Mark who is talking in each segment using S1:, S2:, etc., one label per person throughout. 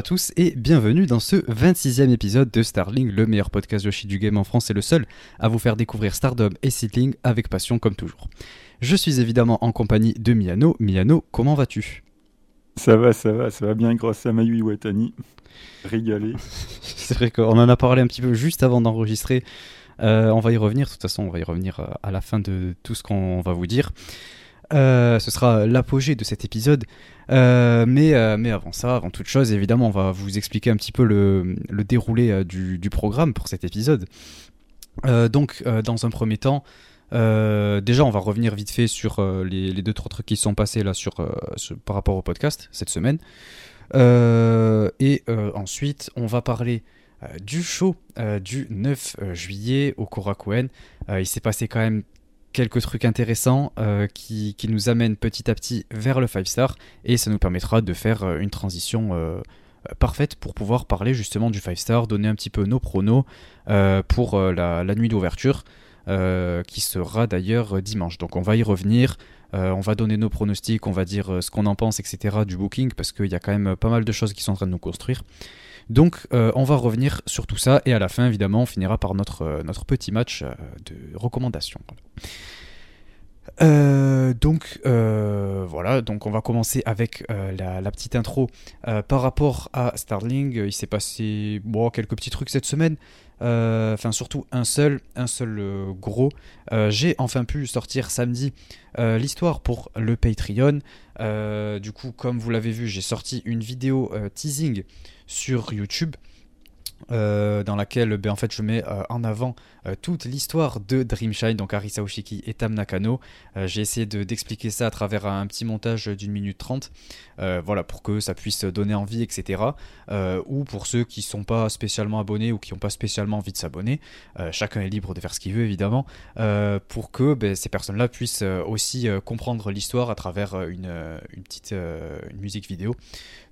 S1: À tous et bienvenue dans ce 26e épisode de Starling, le meilleur podcast Yoshi du game en France et le seul à vous faire découvrir Stardom et Seedling avec passion comme toujours. Je suis évidemment en compagnie de Miano. Miano, comment vas-tu?
S2: Ça va, ça va, ça va bien grâce à Mayu Iwatani. Régalé.
S1: C'est vrai qu'on en a parlé un petit peu juste avant d'enregistrer. Euh, on va y revenir, de toute façon, on va y revenir euh, à la fin de tout ce qu'on va vous dire. Euh, ce sera l'apogée de cet épisode. mais, mais avant ça, avant toute chose, évidemment, on va vous expliquer un petit peu le, déroulé du, du, programme pour cet épisode. donc, dans un premier temps, déjà, on va revenir vite fait sur les, les, deux trois trucs qui sont passés là sur, par rapport au podcast cette semaine. et ensuite, on va parler du show du 9 juillet au Korakuen. il s'est passé quand même quelques trucs intéressants euh, qui, nous amènent petit à petit vers le 5 star et ça nous permettra de faire euh, une transition euh, parfaite pour pouvoir parler justement du 5 star, donner un petit peu nos pronos pour la, la, nuit d'ouverture qui sera d'ailleurs dimanche. Donc on va y revenir. on va donner nos pronostics, on va dire ce qu'on en pense, etc. du booking, parce qu'il y a quand même pas mal de choses qui sont en train de nous construire. Donc on va revenir sur tout ça et à la fin évidemment on finira par notre, notre petit match de recommandation. Euh, donc euh, voilà, donc on va commencer avec euh, la, petite intro par rapport à Starling. Il s'est passé bon, quelques petits trucs cette semaine. Enfin surtout un seul, un seul gros. J'ai enfin pu sortir samedi l'histoire pour le Patreon. du coup, comme vous l'avez vu, j'ai sorti une vidéo teasing sur YouTube. Euh, dans laquelle ben, en fait, je mets euh, en avant euh, toute l'histoire de Dreamshine, donc Arisa Oshiki et Tam Nakano. J'ai essayé d'expliquer ça à travers un petit montage d'une minute trente, voilà, pour que ça puisse donner envie, etc. ou pour ceux qui ne sont pas spécialement abonnés ou qui n'ont pas spécialement envie de s'abonner, chacun est libre de faire ce qu'il veut évidemment, pour que ben, ces personnes-là puissent aussi comprendre l'histoire à travers une, une petite une musique vidéo.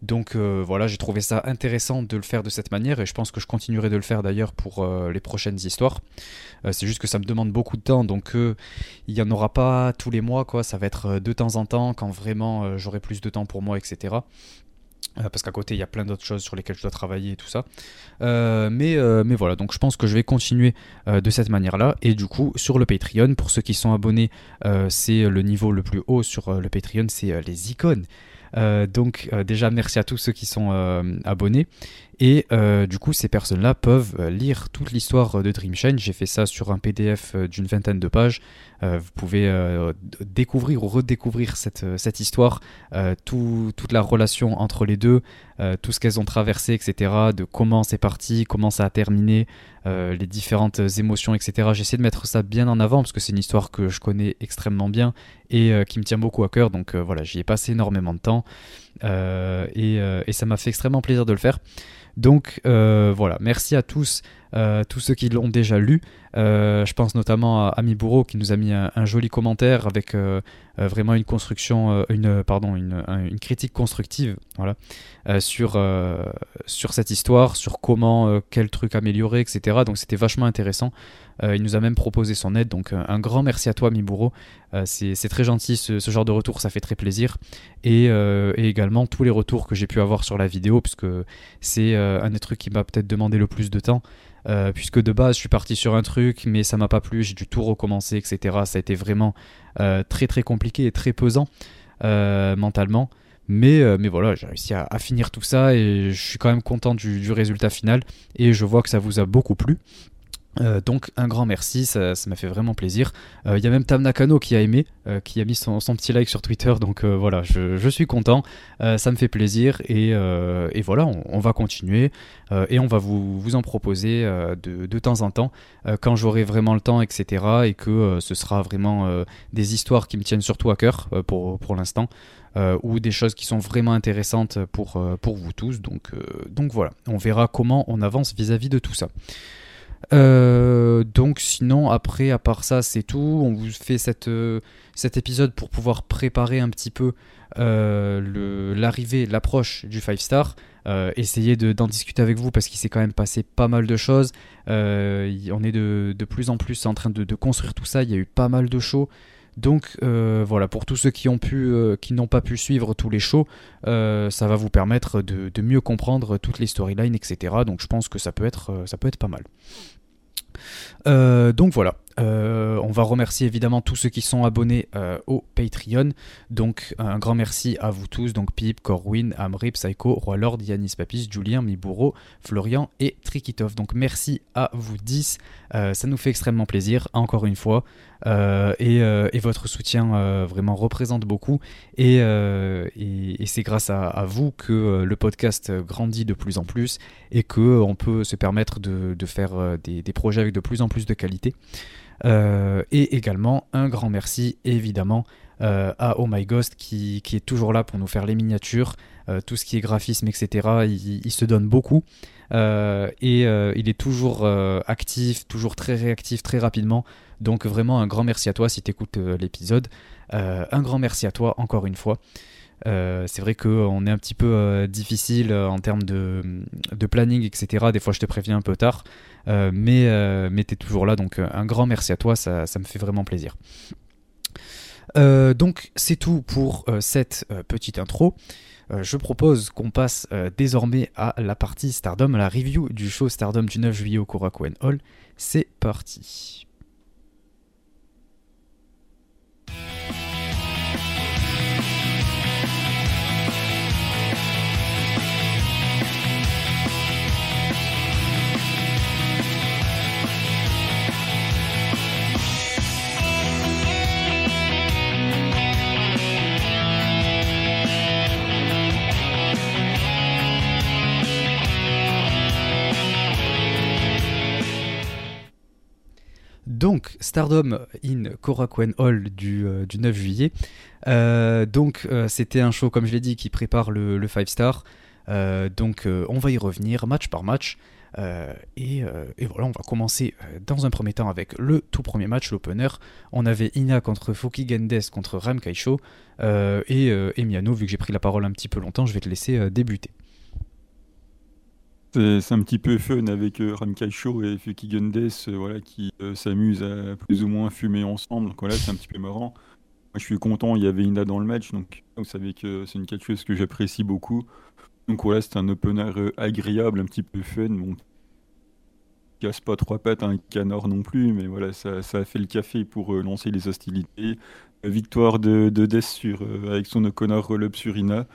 S1: Donc voilà, j'ai trouvé ça intéressant de le faire de cette manière et je pense que je continuerai de le faire d'ailleurs pour euh, les prochaines histoires. Euh, c'est juste que ça me demande beaucoup de temps, donc euh, il n'y en aura pas tous les mois, quoi. Ça va être de temps en temps quand vraiment j'aurai plus de temps pour moi, etc. parce qu'à côté il y a plein d'autres choses sur lesquelles je dois travailler et tout ça. mais, mais voilà, donc je pense que je vais continuer de cette manière-là. Et du coup, sur le Patreon, pour ceux qui sont abonnés, c'est le niveau le plus haut sur le Patreon, c'est les icônes. donc déjà merci à tous ceux qui sont abonnés et euh, du coup, ces personnes-là peuvent euh, lire toute l'histoire de Dreamshine. J'ai fait ça sur un PDF euh, d'une vingtaine de pages. vous pouvez découvrir ou redécouvrir cette, cette histoire, toute la relation entre les deux, tout ce qu'elles ont traversé, etc. De comment c'est parti, comment ça a terminé, les différentes émotions, etc. J'essaie de mettre ça bien en avant parce que c'est une histoire que je connais extrêmement bien et qui me tient beaucoup à cœur. Donc voilà, j'y ai passé énormément de temps et ça m'a fait extrêmement plaisir de le faire. Donc euh, voilà, merci à tous, euh, tous ceux qui l'ont déjà lu. Euh, je pense notamment à Ami Bourreau qui nous a mis un, joli commentaire avec vraiment une construction, une pardon, une, critique constructive, voilà, sur sur cette histoire, sur comment, quel truc améliorer, etc. Donc c'était vachement intéressant. il nous a même proposé son aide, donc un grand merci à toi, Ami Bourreau. c'est très gentil ce, genre de retour, ça fait très plaisir. Et, et également tous les retours que j'ai pu avoir sur la vidéo, puisque c'est un des trucs qui m'a peut-être demandé le plus de temps. Euh, puisque de base je suis parti sur un truc mais ça m'a pas plu, j'ai dû tout recommencer, etc. Ça a été vraiment euh, très très compliqué et très pesant euh, mentalement. Mais, mais voilà, j'ai réussi à, finir tout ça et je suis quand même content du, résultat final et je vois que ça vous a beaucoup plu. Euh, donc un grand merci, ça m'a fait vraiment plaisir. Euh, il y a même Tam Nakano qui a aimé, euh, qui a mis son, petit like sur Twitter, donc voilà, je, suis content, ça me fait plaisir et, voilà, on, va continuer et on va vous, en proposer de, temps en temps quand j'aurai vraiment le temps, etc. et que ce sera vraiment des histoires qui me tiennent surtout à cœur pour, l'instant. ou des choses qui sont vraiment intéressantes pour, vous tous. Donc, voilà, on verra comment on avance vis à -vis de tout ça. Euh, donc sinon après à part ça c'est tout. On vous fait euh, cet épisode pour pouvoir préparer un petit peu euh, l'arrivée l'approche du 5 star. Essayer d'en discuter avec vous parce qu'il s'est quand même passé pas mal de choses. On est de, de, plus en plus en train de, de, construire tout ça. Il y a eu pas mal de shows Donc voilà, pour tous ceux qui ont pu, qui n'ont pas pu suivre tous les shows, ça va vous permettre de, mieux comprendre toutes les storylines, etc. Donc je pense que ça peut être, ça peut être pas mal. donc voilà, euh, on va remercier évidemment tous ceux qui sont abonnés euh, au Patreon. Donc un grand merci à vous tous, donc Pip, Corwin, Amri, Psycho, Roi Lord, Yanis Papis, Julien, Mibouro, Florian et Trikitov. Donc merci à vous 10, euh, ça nous fait extrêmement plaisir, encore une fois. Et, votre soutien vraiment représente beaucoup. Et, c'est grâce à, vous que le podcast grandit de plus en plus et qu'on peut se permettre de, faire des projets avec de plus en plus de qualité. Euh, et également un grand merci évidemment euh, à Oh My Ghost qui, est toujours là pour nous faire les miniatures, euh, tout ce qui est graphisme, etc. Il, se donne beaucoup et il est toujours actif, toujours très réactif, très rapidement. Donc vraiment un grand merci à toi si tu écoutes l'épisode. un grand merci à toi encore une fois. c'est vrai qu'on est un petit peu difficile en termes de, planning, etc. Des fois, je te préviens un peu tard. Euh, mais euh, mais tu es toujours là, donc euh, un grand merci à toi, ça, me fait vraiment plaisir. donc c'est tout pour cette petite intro. Je propose qu'on passe désormais à la partie Stardom, à la review du show Stardom du 9 juillet au Korakuen Hall. C'est parti. Donc, Stardom in Korakuen Hall du, 9 euh, juillet. Euh, donc, euh, c'était un show, comme je l'ai dit, qui prépare le, 5 star. donc, on va y revenir match par match. Et, voilà, on va commencer dans un premier temps avec le tout premier match, l'opener. On avait Ina contre Fuki Gendes contre Ram Kaisho. et, et Miano, vu que j'ai pris la parole un petit peu longtemps, je vais te laisser débuter.
S2: C'est un petit peu fun avec euh, et Fuki Gundes euh, voilà, qui euh, s'amusent à plus ou moins fumer ensemble. Donc voilà, c'est un petit peu marrant. Moi, je suis content, il y avait Ina dans le match, donc vous savez que c'est une quelque chose que j'apprécie beaucoup. Donc voilà, c'est un opener agréable, un petit peu fun. Bon, casse pas trois pattes un canard non plus, mais voilà, ça, a fait le café pour lancer les hostilités. Victoire de, de Death sur, avec son O'Connor roll-up sur Ina.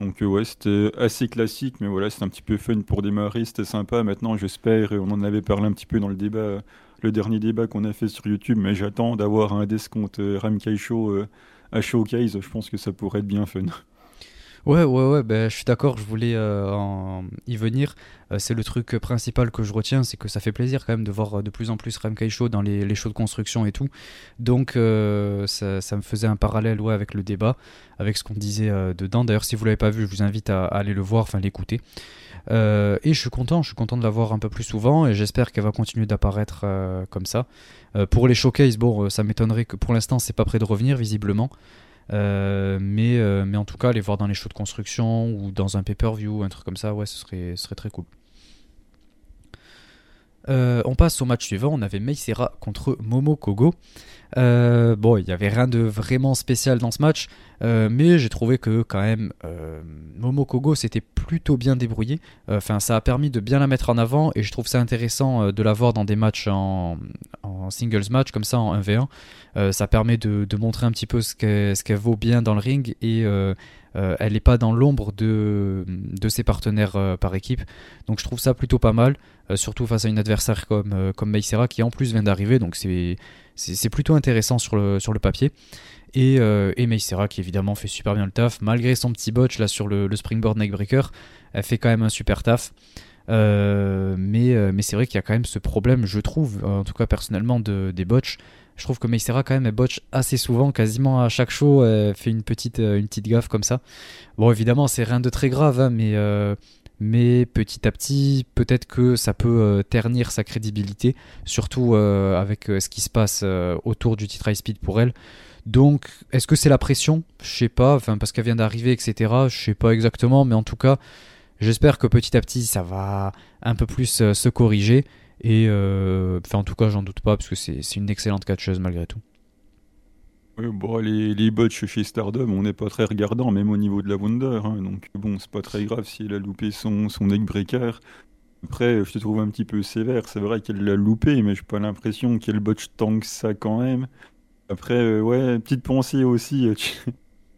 S2: Donc euh, ouais, c'était assez classique, mais voilà, c'était un petit peu fun pour démarrer, c'était sympa. Maintenant, j'espère, on en avait parlé un petit peu dans le débat, le dernier débat qu'on a fait sur YouTube, mais j'attends d'avoir un contre euh, Ramkai Show euh, à Showcase, je pense que ça pourrait être bien fun.
S1: Ouais, ouais, ouais, ben, je suis d'accord, je voulais euh, y venir. Euh, c'est le truc principal que je retiens, c'est que ça fait plaisir quand même de voir euh, de plus en plus Ramkai Show dans les, les, shows de construction et tout. Donc ça, ça, me faisait un parallèle ouais, avec le débat, avec ce qu'on disait dedans. D'ailleurs, si vous l'avez pas vu, je vous invite à, aller le voir, enfin l'écouter. et je suis content, je suis content de la voir un peu plus souvent et j'espère qu'elle va continuer d'apparaître comme ça. pour les showcases, bon, ça m'étonnerait que pour l'instant c'est pas prêt de revenir visiblement. Euh, mais, euh, mais en tout cas, aller voir dans les shows de construction ou dans un pay-per-view, un truc comme ça, ouais, ce serait, ce serait très cool. Euh, on passe au match suivant. On avait Meisera contre Momo Kogo. bon, il n'y avait rien de vraiment spécial dans ce match, mais j'ai trouvé que quand même Momo Kogo s'était plutôt bien débrouillé. Enfin, ça a permis de bien la mettre en avant et je trouve ça intéressant de la voir dans des matchs en, singles match comme ça en 1v1. Euh, ça permet de, montrer un petit peu ce qu'elle vaut bien dans le ring et euh, euh, elle n'est pas dans l'ombre de, ses partenaires par équipe. Donc je trouve ça plutôt pas mal, surtout face à une adversaire comme, comme Meisera qui en plus vient d'arriver. Donc c'est plutôt intéressant sur le, papier. Et, et Meisera qui évidemment fait super bien le taf, malgré son petit botch là sur le, le springboard neckbreaker, elle fait quand même un super taf. mais, mais c'est vrai qu'il y a quand même ce problème, je trouve, en tout cas personnellement, de, des botches. Je trouve que Meisera quand même elle botche assez souvent, quasiment à chaque show, elle fait une petite, euh, une petite gaffe comme ça. Bon évidemment c'est rien de très grave, hein, mais, euh, mais petit à petit peut-être que ça peut euh, ternir sa crédibilité, surtout avec ce qui se passe autour du titre high speed pour elle. Donc est-ce que c'est la pression? Je sais pas, enfin parce qu'elle vient d'arriver, etc. Je sais pas exactement, mais en tout cas j'espère que petit à petit ça va un peu plus se corriger et euh, enfin, en tout cas, j'en doute pas parce que c'est une excellente catcheuse malgré tout.
S2: bon, les, les botches chez Stardom, on n'est pas très regardant, même au niveau de la Wonder. hein, donc bon, c'est pas très grave si elle a loupé son, son neckbreaker. Après, je te trouve un petit peu sévère. C'est vrai qu'elle l'a loupé, mais j'ai pas l'impression qu'elle botche tant que ça quand même. Après, euh, ouais, petite pensée aussi, euh,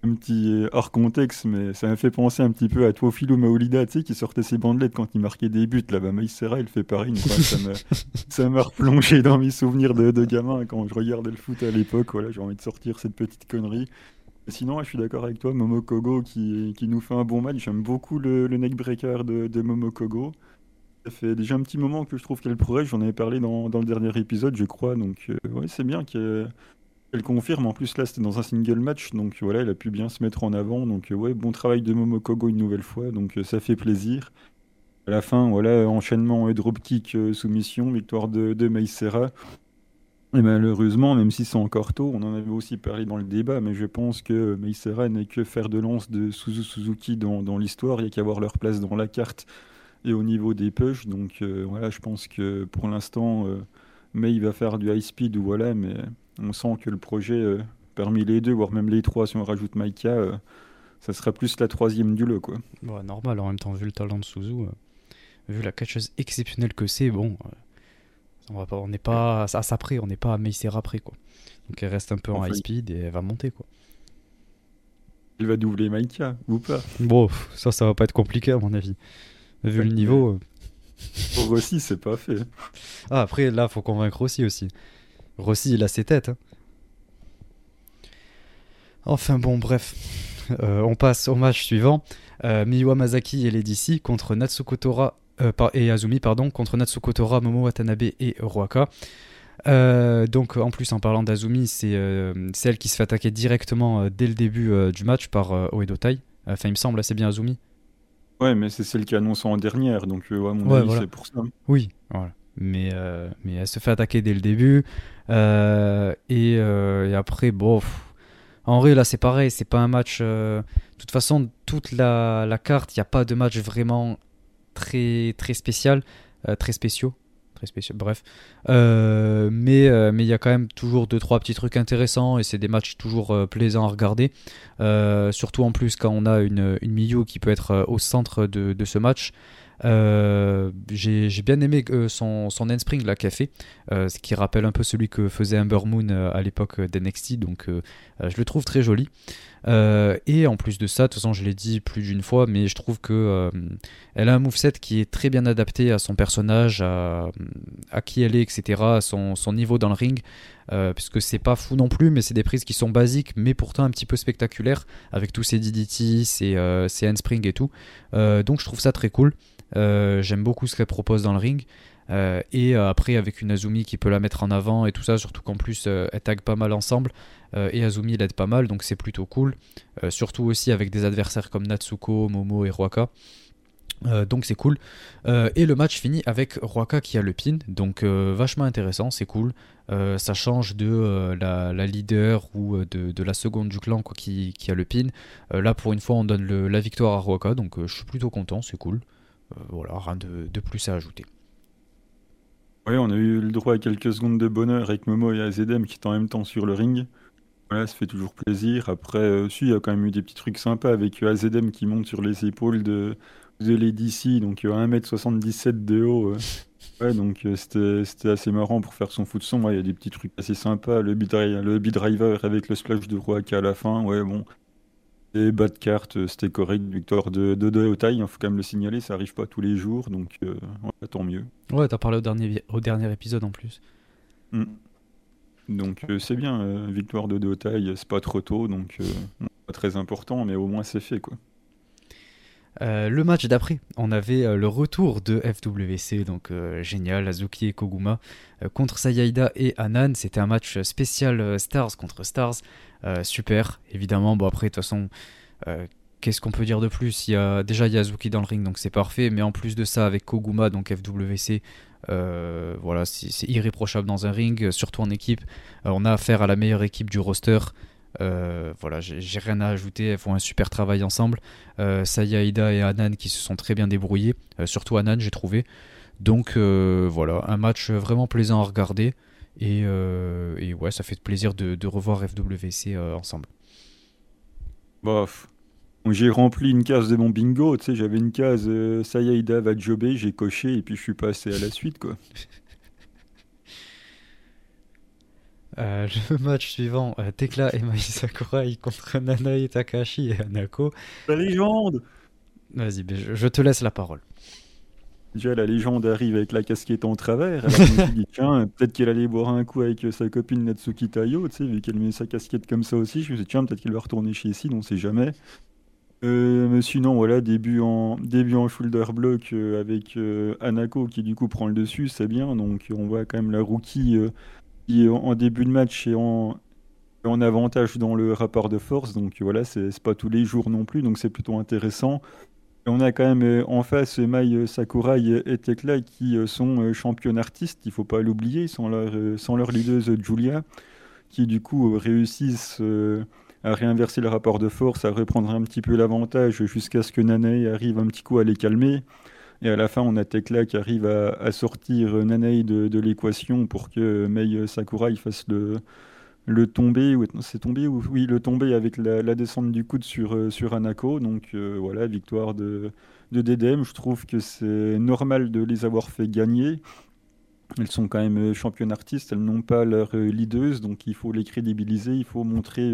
S2: un petit hors contexte, mais ça m'a fait penser un petit peu à Teofilo Maolida, tu sais, qui sortait ses bandelettes quand il marquait des buts. Là-bas, Maïs Serra, il fait pareil. quoi. Ça m'a replongé dans mes souvenirs de, de gamin quand je regardais le foot à l'époque. Voilà, j'ai envie de sortir cette petite connerie. Sinon, je suis d'accord avec toi, Momokogo qui, qui nous fait un bon match. J'aime beaucoup le, le neckbreaker de, de Momokogo. Ça fait déjà un petit moment que je trouve qu'elle progresse. J'en avais parlé dans, dans le dernier épisode, je crois. Donc, euh, ouais, c'est bien qu'elle qu'elle confirme. En plus, là, c'était dans un single match. Donc, voilà, elle a pu bien se mettre en avant. Donc, euh, ouais, bon travail de Momokogo une nouvelle fois. Donc, euh, ça fait plaisir. À la fin, voilà, enchaînement et dropkick euh, soumission, victoire de, de Mei Seira. Et malheureusement, même si c'est encore tôt, on en avait aussi parlé dans le débat, mais je pense que Mei Seira n'est que faire de lance de Suzu Suzuki dans, l'histoire. Il n'y a qu'à avoir leur place dans la carte et au niveau des push. Donc euh, voilà, je pense que pour l'instant, Mei va faire du high speed ou voilà, mais on sent que le projet, euh, parmi les deux, voire même les trois, si on rajoute Maika, euh, ça sera plus la troisième du lot, quoi.
S1: Normal, en même temps, vu le talent de Suzu, euh, vu la catcheuse exceptionnelle que c'est, bon, on n'est pas à ça près, on n'est pas à Meissera près, quoi. Donc elle reste un peu en high speed et elle va monter, quoi.
S2: Il va doubler Maika ou pas?
S1: Bon, ça, ça va pas être compliqué à mon avis. Vu le niveau.
S2: Pour Rossi, c'est pas fait.
S1: Ah, après, là, faut convaincre Rossi aussi. Rossi, il a ses têtes. hein. Enfin bon, bref. Euh, on passe au match suivant. Euh, Miwa Masaki et Lady C contre Natsuko Tora euh, et Azumi pardon, contre Natsuko Tora, Momo Watanabe et Ruaka. Euh, donc en plus en parlant d'Azumi, c'est euh, c'est elle qui se fait attaquer directement dès le début du match par Oedo Tai. Enfin il me semble, c'est bien Azumi.
S2: Ouais, mais c'est celle qui annonce en dernière, donc ouais, à mon
S1: Ouais,
S2: avis,
S1: voilà.
S2: c'est pour ça.
S1: Oui, voilà. Mais, mais elle se fait attaquer dès le début. Euh, et, euh, et après, bon. en vrai, là, c'est pareil. C'est pas un match. euh, De toute façon, toute la, carte, il n'y a pas de match vraiment très, très spécial. très spéciaux. Très spéciaux, bref. Mais euh, mais il y a quand même toujours deux trois petits trucs intéressants et c'est des matchs toujours plaisants à regarder. Surtout en plus quand on a une, une Miyu qui peut être au centre de ce match. Euh, j'ai bien aimé euh, son, son handspring là qu'elle fait, euh, ce qui rappelle un peu celui que faisait Amber Moon euh, à l'époque d'NXT, donc je le trouve très joli. Et en plus de ça, de toute façon je l'ai dit plus d'une fois, mais je trouve que elle a un moveset qui est très bien adapté à son personnage, à, qui elle est, etc., à son niveau dans le ring, euh, puisque c'est pas fou non plus, mais c'est des prises qui sont basiques, mais pourtant un petit peu spectaculaires, avec tous ces DDT, ces, euh, handspring et tout. Euh, donc je trouve ça très cool. Euh, J'aime beaucoup ce qu'elle propose dans le ring. Et après, avec une Azumi qui peut la mettre en avant et tout ça, surtout qu'en plus, elles taguent pas mal ensemble. Et Azumi l'aide pas mal, donc c'est plutôt cool. Surtout aussi avec des adversaires comme Natsuko, Momo et Ruaka. Euh, donc c'est cool. Euh, et le match finit avec Ruaka qui a le pin, donc euh, vachement intéressant, c'est cool. Ça change de la, leader ou de, la seconde du clan qui, a le pin. Là pour une fois on donne la victoire à Ruaka, donc je suis plutôt content, c'est cool. Voilà, rien de, plus à ajouter.
S2: Ouais, on a eu le droit à quelques secondes de bonheur avec Momo et AZM qui étaient en même temps sur le ring. Voilà, ça fait toujours plaisir. Après, si, il y a quand même eu des petits trucs sympas avec AZM qui monte sur les épaules de, de Lady C, donc euh, 1m77 de haut. euh. Ouais, donc euh, c'était assez marrant pour faire son foot son. Ouais, il y a des petits trucs assez sympas. Le B-Driver avec le splash de Roaka à la fin. Ouais, bon. Et bas de carte, euh, c'était correct. Victoire de de, de Otai, il faut quand même le signaler, ça arrive pas tous les jours, donc euh, ouais, tant mieux.
S1: Ouais, t'as parlé au dernier, au dernier épisode en plus.
S2: Mm. Donc euh, c'est bien, euh, victoire de Deotai, c'est pas trop tôt, donc pas très important, mais au moins c'est fait quoi.
S1: Euh, le match d'après, on avait euh, le retour de FWC, donc euh, génial, Azuki et Koguma contre Sayaida et Anan. C'était un match spécial Stars contre Stars, super. Évidemment, bon après de toute façon, qu'est-ce qu'on peut dire de plus? Il y a déjà il y a Azuki dans le ring, donc c'est parfait. Mais en plus de ça, avec Koguma, donc FWC, voilà, c'est irréprochable dans un ring, surtout en équipe. On a affaire à la meilleure équipe du roster. Euh, voilà, j'ai rien à ajouter. Elles font un super travail ensemble. Euh, Saya Ida et Anan qui se sont très bien débrouillés, euh, surtout Anan j'ai trouvé. Donc euh, voilà, un match vraiment plaisant à regarder. Et, ouais, ça fait plaisir de, revoir FWC ensemble.
S2: Bof. J'ai rempli une case de mon bingo, tu sais, j'avais une case Sayaida va jobber, j'ai coché et puis je suis passé à la suite, quoi.
S1: Euh, le match suivant, euh, Tekla et Mai Sakurai contre Nanae Takashi et Anako.
S2: La légende
S1: Vas-y, ben, je, te laisse la parole.
S2: Déjà, la légende arrive avec la casquette en travers. Tiens, peut-être qu'elle allait boire un coup avec sa copine Natsuki Tayo, tu sais, vu qu'elle met sa casquette comme ça aussi. Je me suis dit, tiens, peut-être qu'elle va retourner chez ici, on sait jamais. Euh, mais sinon, voilà, début en, début en shoulder block euh, avec Anako qui du coup prend le dessus, c'est bien. Donc on voit quand même la rookie qui en début de match est en, avantage dans le rapport de force. Donc voilà, c'est pas tous les jours non plus, donc c'est plutôt intéressant. On a quand même euh, en face Mai Sakurai et Tekla qui euh, sont euh, championnes artistes, il faut pas l'oublier, sans leur, sans leur leaduse Julia, qui du coup réussissent à réinverser le rapport de force, à reprendre un petit peu l'avantage jusqu'à ce que Nanae arrive un petit coup à les calmer. Et à la fin, on a Tekla qui arrive à, sortir Nanae de, l'équation pour que Mei Sakurai fasse le, le tomber. C'est tombé ou Oui, le tomber avec la, descente du coude sur, euh, sur Anako. Donc euh, voilà, victoire de, de Dedem. Je trouve que c'est normal de les avoir fait gagner. Elles sont quand même euh, championnes artistes, elles n'ont pas leur leaduse, donc il faut les crédibiliser, il faut montrer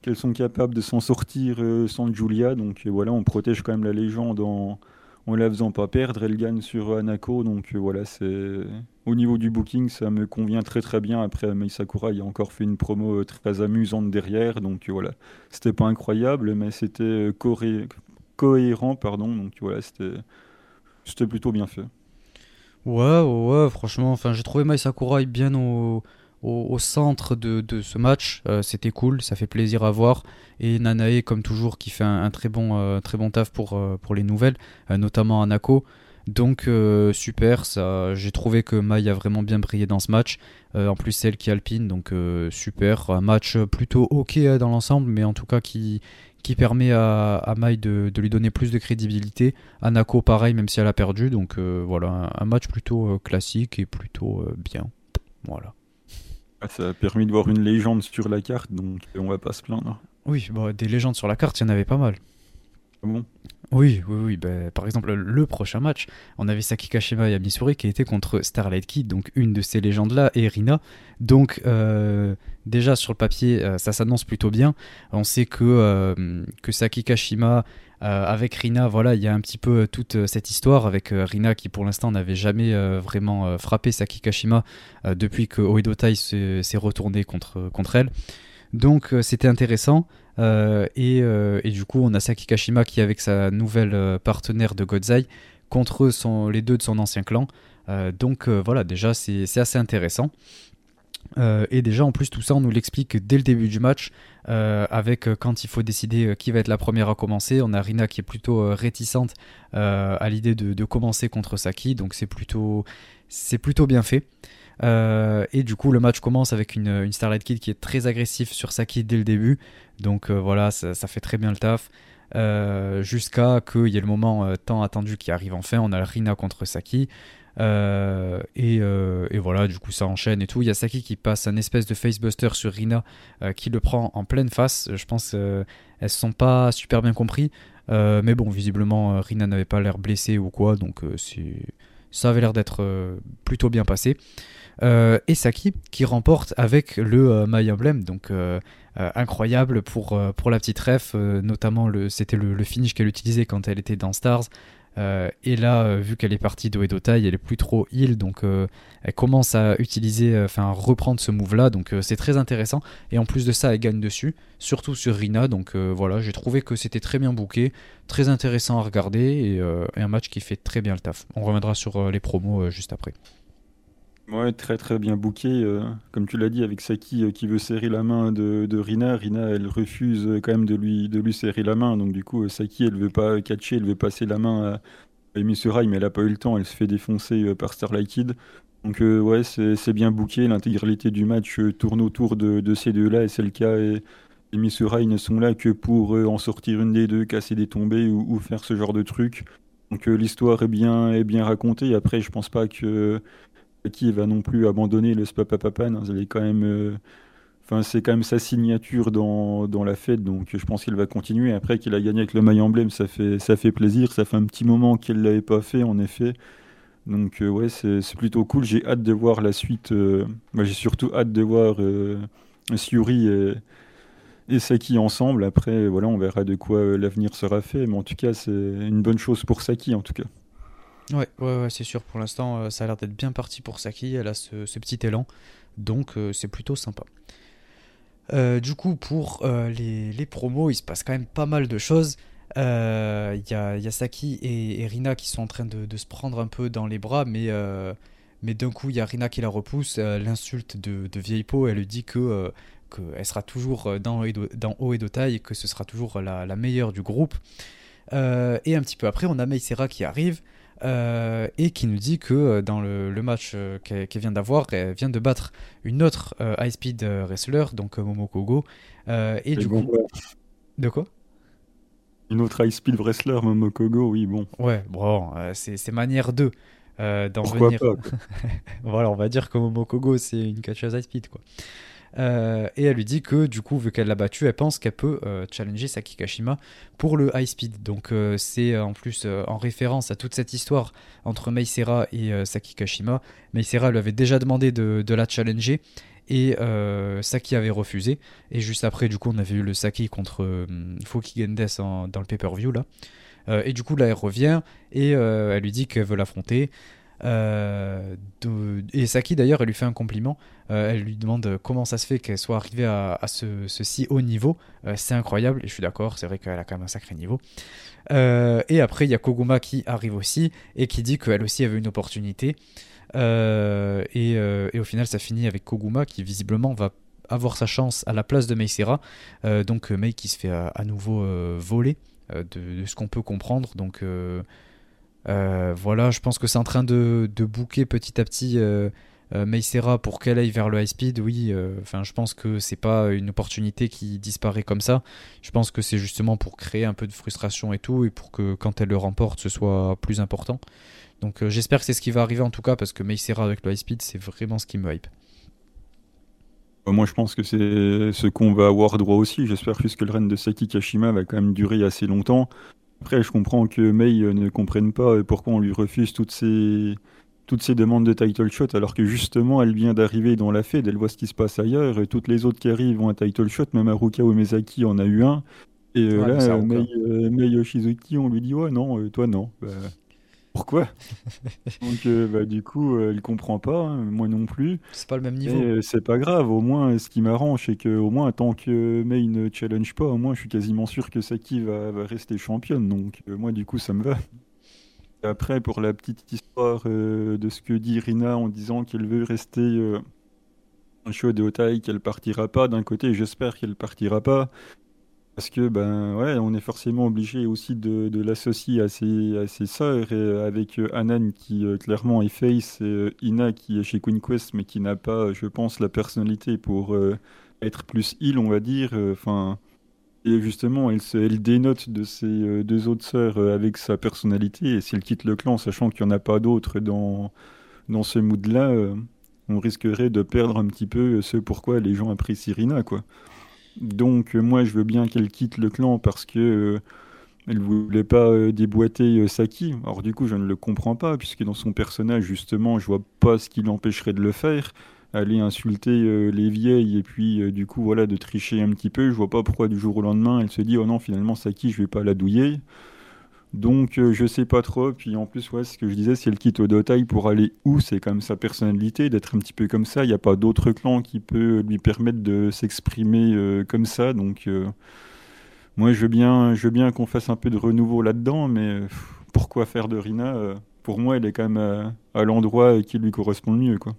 S2: qu'elles sont capables de s'en sortir sans Julia. Donc voilà, on protège quand même la légende en, en la faisant pas perdre. Elle gagne sur Anako, donc euh, voilà, c'est au niveau du booking, ça me convient très très bien. Après, Mei Sakura a encore fait une promo euh, très amusante derrière, donc euh, voilà, c'était pas incroyable, mais c'était cohérent, pardon, donc voilà, c'était c'était plutôt bien fait.
S1: Ouais, ouais, franchement, enfin, j'ai trouvé Mai Sakurai bien au, au, centre de, ce match. Euh, c'était cool, ça fait plaisir à voir. Et Nanae, comme toujours, qui fait un, très, bon, euh, très bon taf pour, euh, les nouvelles, notamment Anako. Donc super, j'ai trouvé que Mai a vraiment bien brillé dans ce match. en plus, celle qui alpine, donc super. Un match plutôt ok dans l'ensemble, mais en tout cas qui, permet à, à Mai de, de, lui donner plus de crédibilité. Anako, pareil, même si elle a perdu. Donc voilà, un match plutôt classique et plutôt bien. Voilà.
S2: Ça a permis de voir une légende sur la carte, donc on va pas se plaindre.
S1: Oui, bon, des légendes sur la carte, il y en avait pas mal.
S2: Ah bon?
S1: Oui, oui, oui. Ben, par exemple, le prochain match, on avait Saki Kashima et Missouri qui était contre Starlight Kid, donc une de ces légendes-là, et Rina. Donc, euh, déjà sur le papier, euh, ça s'annonce plutôt bien. On sait que, euh, que Saki Kashima euh, avec Rina, voilà, il y a un petit peu toute cette histoire avec Rina qui pour l'instant n'avait jamais vraiment frappé Saki Kashima depuis que Oedo Tai s'est retourné contre, contre elle. Donc c'était intéressant. Et, et, du coup, on a Saki Kashima qui, avec sa nouvelle partenaire de Godzai, contre les deux de son ancien clan. donc voilà, déjà c'est assez intéressant. Euh, et déjà, en plus, tout ça, on nous l'explique dès le début du match, euh, avec euh, quand il faut décider qui va être la première à commencer. On a Rina qui est plutôt réticente à l'idée de, commencer contre Saki, donc c'est plutôt, c'est plutôt bien fait. Et du coup, le match commence avec une, Starlight Kid qui est très agressive sur Saki dès le début. Donc voilà, ça, fait très bien le taf. Jusqu'à qu'il y ait le moment tant attendu qui arrive enfin. On a Rina contre Saki. Euh, euh, et, voilà, du coup, ça enchaîne et tout. Il y a Saki qui passe un espèce de facebuster sur Rina euh, qui le prend en pleine face. Je pense qu'elles ne se sont pas super bien compris. mais bon, visiblement, Rina n'avait pas l'air blessée ou quoi, donc ça avait l'air d'être plutôt bien passé. Et Saki qui remporte avec le My Emblem, donc incroyable pour, pour la petite ref, notamment c'était le, le, finish qu'elle utilisait quand elle était dans Stars, euh, et là, euh, vu qu'elle est partie de Edotai, elle est plus trop heal, donc euh, elle commence à utiliser, enfin reprendre ce move là, donc c'est très intéressant. Et en plus de ça, elle gagne dessus, surtout sur Rina, donc voilà, j'ai trouvé que c'était très bien booké, très intéressant à regarder et, et, un match qui fait très bien le taf. On reviendra sur les promos juste après.
S2: Ouais, très très bien booké. Euh, comme tu l'as dit, avec Saki euh, qui veut serrer la main de, Rina. Rina, elle refuse euh, quand même de lui, de lui serrer la main. Donc du coup, Saki, elle veut pas catcher, elle veut passer la main à, à mais elle a pas eu le temps. Elle se fait défoncer par Starlight Kid. Donc ouais, c'est bien booké. L'intégralité du match tourne autour de, de ces deux-là. Et cas. Et, et ne sont là que pour en sortir une des deux, casser des tombées ou, ou faire ce genre de truc. Donc l'histoire est bien, est bien racontée. Après, je pense pas que Saki va non plus abandonner le Spapapapan. Hein, elle est quand même. Enfin, c'est quand même sa signature dans, dans, la fête, donc je pense qu'elle va continuer. Après qu'il a gagné avec le maillot emblème, ça fait, ça fait plaisir. Ça fait un petit moment qu'elle ne l'avait pas fait, en effet. Donc euh, ouais, c'est plutôt cool. J'ai hâte de voir la suite. Euh, j'ai surtout hâte de voir euh, Syuri et, et, Saki ensemble. Après, voilà, on verra de quoi l'avenir sera fait. Mais en tout cas, c'est une bonne chose pour Saki, en tout cas.
S1: Ouais, ouais, c'est sûr. Pour l'instant, ça a l'air d'être bien parti pour Saki. Elle a ce, petit élan. Donc, c'est plutôt sympa. Euh, du coup, pour euh, les, promos, il se passe quand même pas mal de choses. Il euh, y, a, Saki et, Rina qui sont en train de, se prendre un peu dans les bras, mais, d'un coup, il y a Rina qui la repousse, l'insulte de, vieille peau, elle lui dit que qu'elle sera toujours dans, haut et de taille que ce sera toujours la, la meilleure du groupe. et un petit peu après, on a Meisera qui arrive. Euh, et qui nous dit que euh, dans le, match euh, qu'elle vient d'avoir, elle vient de battre une autre high speed wrestler, donc Momokogo. et, du coup. De quoi?
S2: Une autre high speed wrestler, Momokogo, oui, bon.
S1: Ouais, bon, c'est manière 2 d'en venir. voilà, on va dire que Momokogo, c'est une catcheuse high speed, quoi. Euh, et elle lui dit que du coup, vu qu'elle l'a battu, elle pense qu'elle peut euh, challenger Saki Kashima pour le high speed. Donc euh, c'est en plus en référence à toute cette histoire entre Meisera et Saki Kashima. Meisera lui avait déjà demandé de, la challenger et Saki avait refusé. Et juste après, du coup, on avait eu le Saki contre Foki Gendes dans le pay-per-view là. et du coup, là, elle revient et elle lui dit qu'elle veut l'affronter. Euh, et Saki d'ailleurs, elle lui fait un compliment. Euh, elle lui demande comment ça se fait qu'elle soit arrivée à, ce, si haut niveau. Euh, c'est incroyable, et je suis d'accord, c'est vrai qu'elle a quand même un sacré niveau. et après, il y a Koguma qui arrive aussi et qui dit qu'elle aussi avait une opportunité. Et, au final, ça finit avec Koguma qui visiblement va avoir sa chance à la place de Meisera. donc Mei qui se fait à, nouveau voler, de, de, ce qu'on peut comprendre. Donc euh, voilà, je pense que c'est en train de, de booker petit à petit euh, euh Meisera pour qu'elle aille vers le high speed. Oui, euh, enfin, je pense que c'est pas une opportunité qui disparaît comme ça. Je pense que c'est justement pour créer un peu de frustration et tout, et pour que quand elle le remporte, ce soit plus important. Donc j'espère que c'est ce qui va arriver en tout cas, parce que Meisera avec le high speed, c'est vraiment ce qui me hype.
S2: Moi, je pense que c'est ce qu'on va avoir droit aussi. J'espère que le règne de Saki Kashima va quand même durer assez longtemps. Après, je comprends que May euh, ne comprenne pas euh, pourquoi on lui refuse toutes ces, toutes demandes de title shot, alors que justement, elle vient d'arriver dans la Fed, elle voit ce qui se passe ailleurs, et toutes les autres qui arrivent ont un title shot, même Haruka Omezaki en a eu un. Et euh, là, Mei, Yoshizuki, on lui dit Ouais, non, toi, non. Bah, pourquoi? Donc euh, bah, du coup, euh, elle comprend pas, hein, moi non plus.
S1: C'est pas le même niveau.
S2: Euh, c'est pas grave, au moins ce qui m'arrange, c'est que au moins tant que May ne challenge pas, au moins je suis quasiment sûr que Saki va, rester championne. Donc moi du coup ça me va. après pour la petite histoire de ce que dit Rina en disant qu'elle veut rester un show de Otai, qu'elle partira pas. D'un côté, j'espère qu'elle partira pas. Parce que ben ouais, on est forcément obligé aussi de, l'associer à ses, sœurs et euh, avec euh, Anan qui euh, clairement est face et Ina qui est chez Queen Quest mais qui n'a pas, je pense, la personnalité pour être plus heal, on va dire. Enfin, et justement, elle, dénote de ses deux autres sœurs avec sa personnalité et si elle quitte le clan, sachant qu'il n'y en a pas d'autres dans, dans ce mood-là, on risquerait de perdre un petit peu ce pourquoi les gens apprécient Rina, quoi. Donc euh, moi je veux bien qu'elle quitte le clan parce que euh, elle voulait pas euh, déboîter Saki. Alors du coup je ne le comprends pas puisque dans son personnage justement je vois pas ce qui l'empêcherait de le faire. Aller insulter les vieilles et puis du coup voilà de tricher un petit peu. Je vois pas pourquoi du jour au lendemain elle se dit oh non finalement Saki je vais pas la douiller. Donc je je sais pas trop. Puis en plus, ouais, ce que je disais, si elle quitte Odotai pour aller où, c'est comme sa personnalité d'être un petit peu comme ça. Il n'y a pas d'autre clan qui peut lui permettre de s'exprimer euh, comme ça. Donc euh, moi, je veux bien, je bien qu'on fasse un peu de renouveau là-dedans, mais pourquoi faire de Rina Pour moi, elle est quand même à, l'endroit qui lui correspond le mieux, quoi.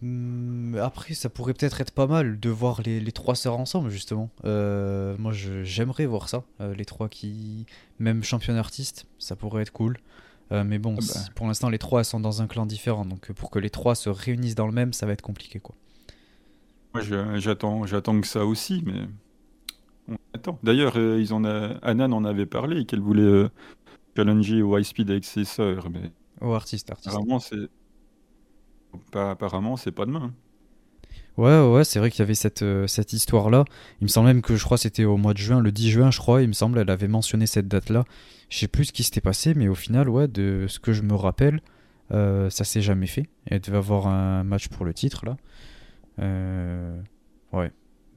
S1: Hmm, après, ça pourrait peut-être être pas mal de voir les, les trois sœurs ensemble, justement. Euh, moi, j'aimerais voir ça. Euh, les trois qui. Même champion artiste, ça pourrait être cool. Euh, mais bon, ah bah. pour l'instant, les trois sont dans un clan différent. Donc, pour que les trois se réunissent dans le même, ça va être compliqué, quoi.
S2: Moi, j'attends, j'attends que ça aussi, mais. On attend. D'ailleurs, ils en a... Anan en avait parlé, qu'elle voulait challenger au high speed avec ses sœurs. Mais...
S1: Au artiste, artiste.
S2: Vraiment, c'est apparemment, c'est pas demain.
S1: Ouais, ouais, c'est vrai qu'il y avait cette, euh, cette histoire-là. Il me semble même que je crois c'était au mois de juin, le 10 juin, je crois, il me semble, elle avait mentionné cette date-là. Je sais plus ce qui s'était passé, mais au final, ouais, de ce que je me rappelle, euh, ça s'est jamais fait. Elle devait avoir un match pour le titre, là. Euh, ouais.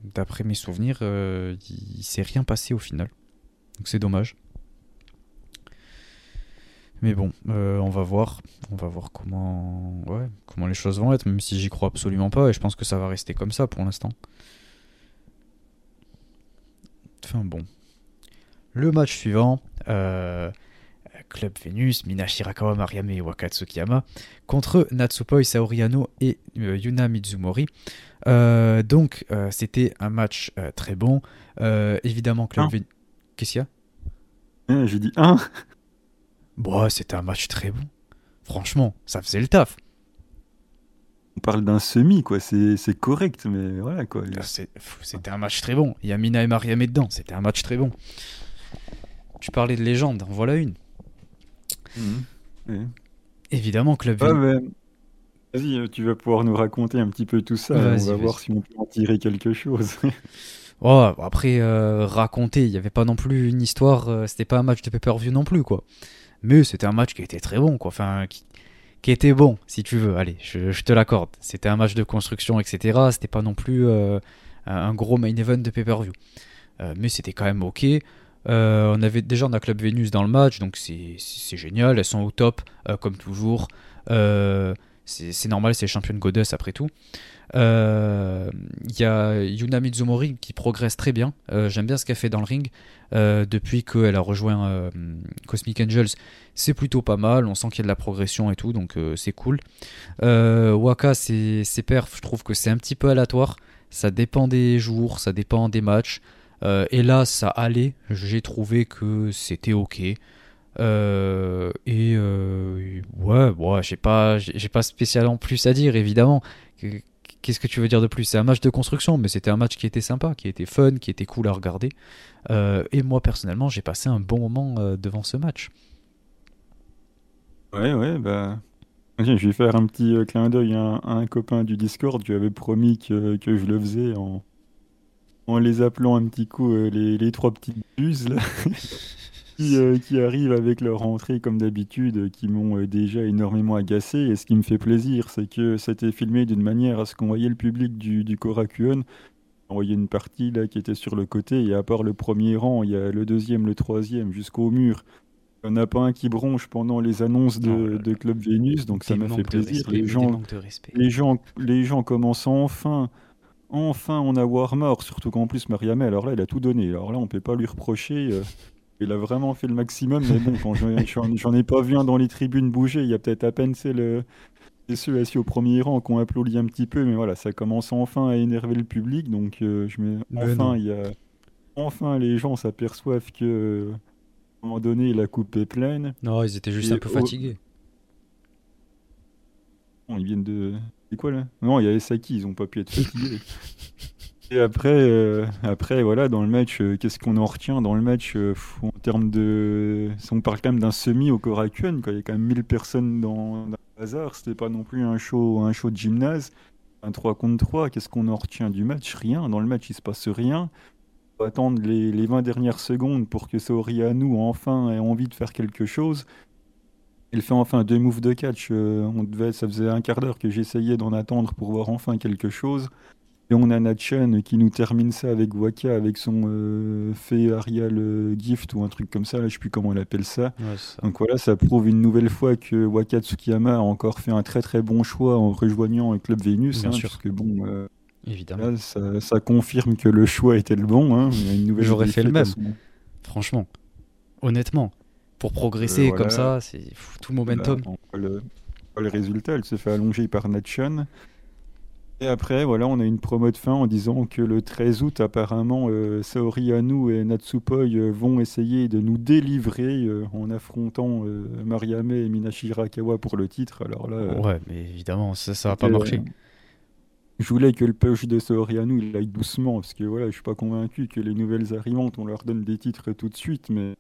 S1: D'après mes souvenirs, il s'est rien passé au final. Donc c'est dommage. Mais bon, euh, on va voir. On va voir comment, ouais, comment les choses vont être, même si j'y crois absolument pas. Et je pense que ça va rester comme ça pour l'instant. Enfin bon. Le match suivant. Euh, Club Venus, Mina Shirakawa, Mariame et Wakatsukiyama contre Natsupoi Saoriano et euh, Yuna Mizumori. donc c'était un match très bon. évidemment Club Venus... Qu'est-ce qu'il
S2: y a? J'ai dit 1
S1: Bon, c'était un match très bon. Franchement, ça faisait le taf.
S2: On parle d'un semi, quoi. C'est correct, mais voilà, quoi.
S1: Ah, c'était un match très bon. Il y a Mina et Mariam dedans. C'était un match très bon. Tu parlais de légende, en voilà une. Mhm. Évidemment, Club
S2: ah, Vas-y, euh, tu vas pouvoir nous raconter un petit peu tout ça. On va voir si on peut en tirer quelque chose.
S1: oh, après, euh, raconter, il n'y avait pas non plus une histoire. Euh, c'était pas un match de pay-per-view non plus, quoi. Mais c'était un match qui était très bon, quoi. Enfin, qui, était bon, si tu veux. Allez, je, te l'accorde. C'était un match de construction, etc. C'était pas non plus euh, un gros main event de pay-per-view. Euh, mais c'était quand même ok. Euh, on avait déjà a Club Venus dans le match, donc c'est génial. Elles sont au top, comme toujours. c'est normal, c'est championne goddess après tout. Il euh, y a Yuna Mizumori qui progresse très bien. Euh, j'aime bien ce qu'elle fait dans le ring. Euh, depuis qu'elle a rejoint Cosmic Angels, c'est plutôt pas mal. On sent qu'il y a de la progression et tout, donc c'est cool. Waka, ses, perfs, je trouve que c'est un petit peu aléatoire. Ça dépend des jours, ça dépend des matchs. et là, ça allait. J'ai trouvé que c'était ok. et ouais, ouais j'ai pas, j'ai pas spécialement plus à dire évidemment qu'est-ce que tu veux dire de plus? C'est un match de construction, mais c'était un match qui était sympa, qui était fun, qui était cool à regarder. Euh, et moi, personnellement, j'ai passé un bon moment euh, devant ce match.
S2: Ouais, ouais, bah. Je vais faire un petit euh, clin d'œil à, un copain du Discord. Tu avais promis que, que je le faisais en, en les appelant un petit coup les, les trois petites buses, là. Euh, qui, arrivent avec leur entrée comme d'habitude, qui m'ont euh, déjà énormément agacé. Et ce qui me fait plaisir, c'est que c'était filmé d'une manière à ce qu'on voyait le public du, du Korakuen. On voyait une partie là qui était sur le côté, et à part le premier rang, il y a le deuxième, le troisième, jusqu'au mur. Il n'y en a pas un qui bronche pendant les annonces de, de Club Vénus, donc ça m'a fait plaisir. les, gens, les, gens, les gens commencent enfin enfin on a Warmore, surtout qu'en plus Mariamé, alors là, elle a tout donné. Alors là, on peut pas lui reprocher. Euh, il a vraiment fait le maximum, mais bon, quand j'en ai pas vu un dans les tribunes bouger, il y a peut-être à peine c'est le, ceux assis au premier rang qui ont applaudi un petit peu, mais voilà, ça commence enfin à énerver le public, donc euh, je mets, enfin, il y a, enfin les gens s'aperçoivent que à un moment donné la coupe est pleine.
S1: Non, ils étaient juste un peu fatigués.
S2: ils viennent de, c'est quoi là? Non, il y a Saki, ils ont pas pu être fatigués. Et après, euh, après, voilà, dans le match, euh, qu'est-ce qu'on en retient dans le match euh, en termes de. On parle quand même d'un semi au Korakuen, quoi. Il y a quand même 1000 personnes dans, dans le hasard. C'était pas non plus un show, un show de gymnase. Un 3 contre 3, qu'est-ce qu'on en retient du match? Rien. Dans le match, il se passe rien. On va attendre les, les 20 dernières secondes pour que nous enfin ait envie de faire quelque chose. Il fait enfin deux moves de catch. on devait, ça faisait un quart d'heure que j'essayais d'en attendre pour voir enfin quelque chose. Et on a Natchan qui nous termine ça avec Waka, avec son euh, fait Arial euh, Gift ou un truc comme ça, là, je sais plus comment on appelle ça. Donc voilà, ça prouve une nouvelle fois que Waka Tsukiyama a encore fait un très très bon choix en rejoignant le Club Vénus. Bien hein, sûr. Parce que bon, euh,
S1: Évidemment.
S2: ça, confirme que le choix était le bon. Hein.
S1: J'aurais fait le même, franchement. Honnêtement. Pour progresser comme ça, c'est tout le momentum.
S2: le, le résultat, elle se fait allonger par Natchan. Et après, voilà, on a une promo de fin en disant que le 13 août, apparemment, euh, Saori Anu et Natsupoi euh, vont essayer de nous délivrer euh, en affrontant euh, Mariame et Minashi Hirakawa pour le titre. Alors là,
S1: ouais, mais évidemment, ça, ça va pas marcher.
S2: je voulais que le push de Saori Anu il aille doucement, parce que voilà, je suis pas convaincu que les nouvelles arrivantes, on leur donne des titres tout de suite, mais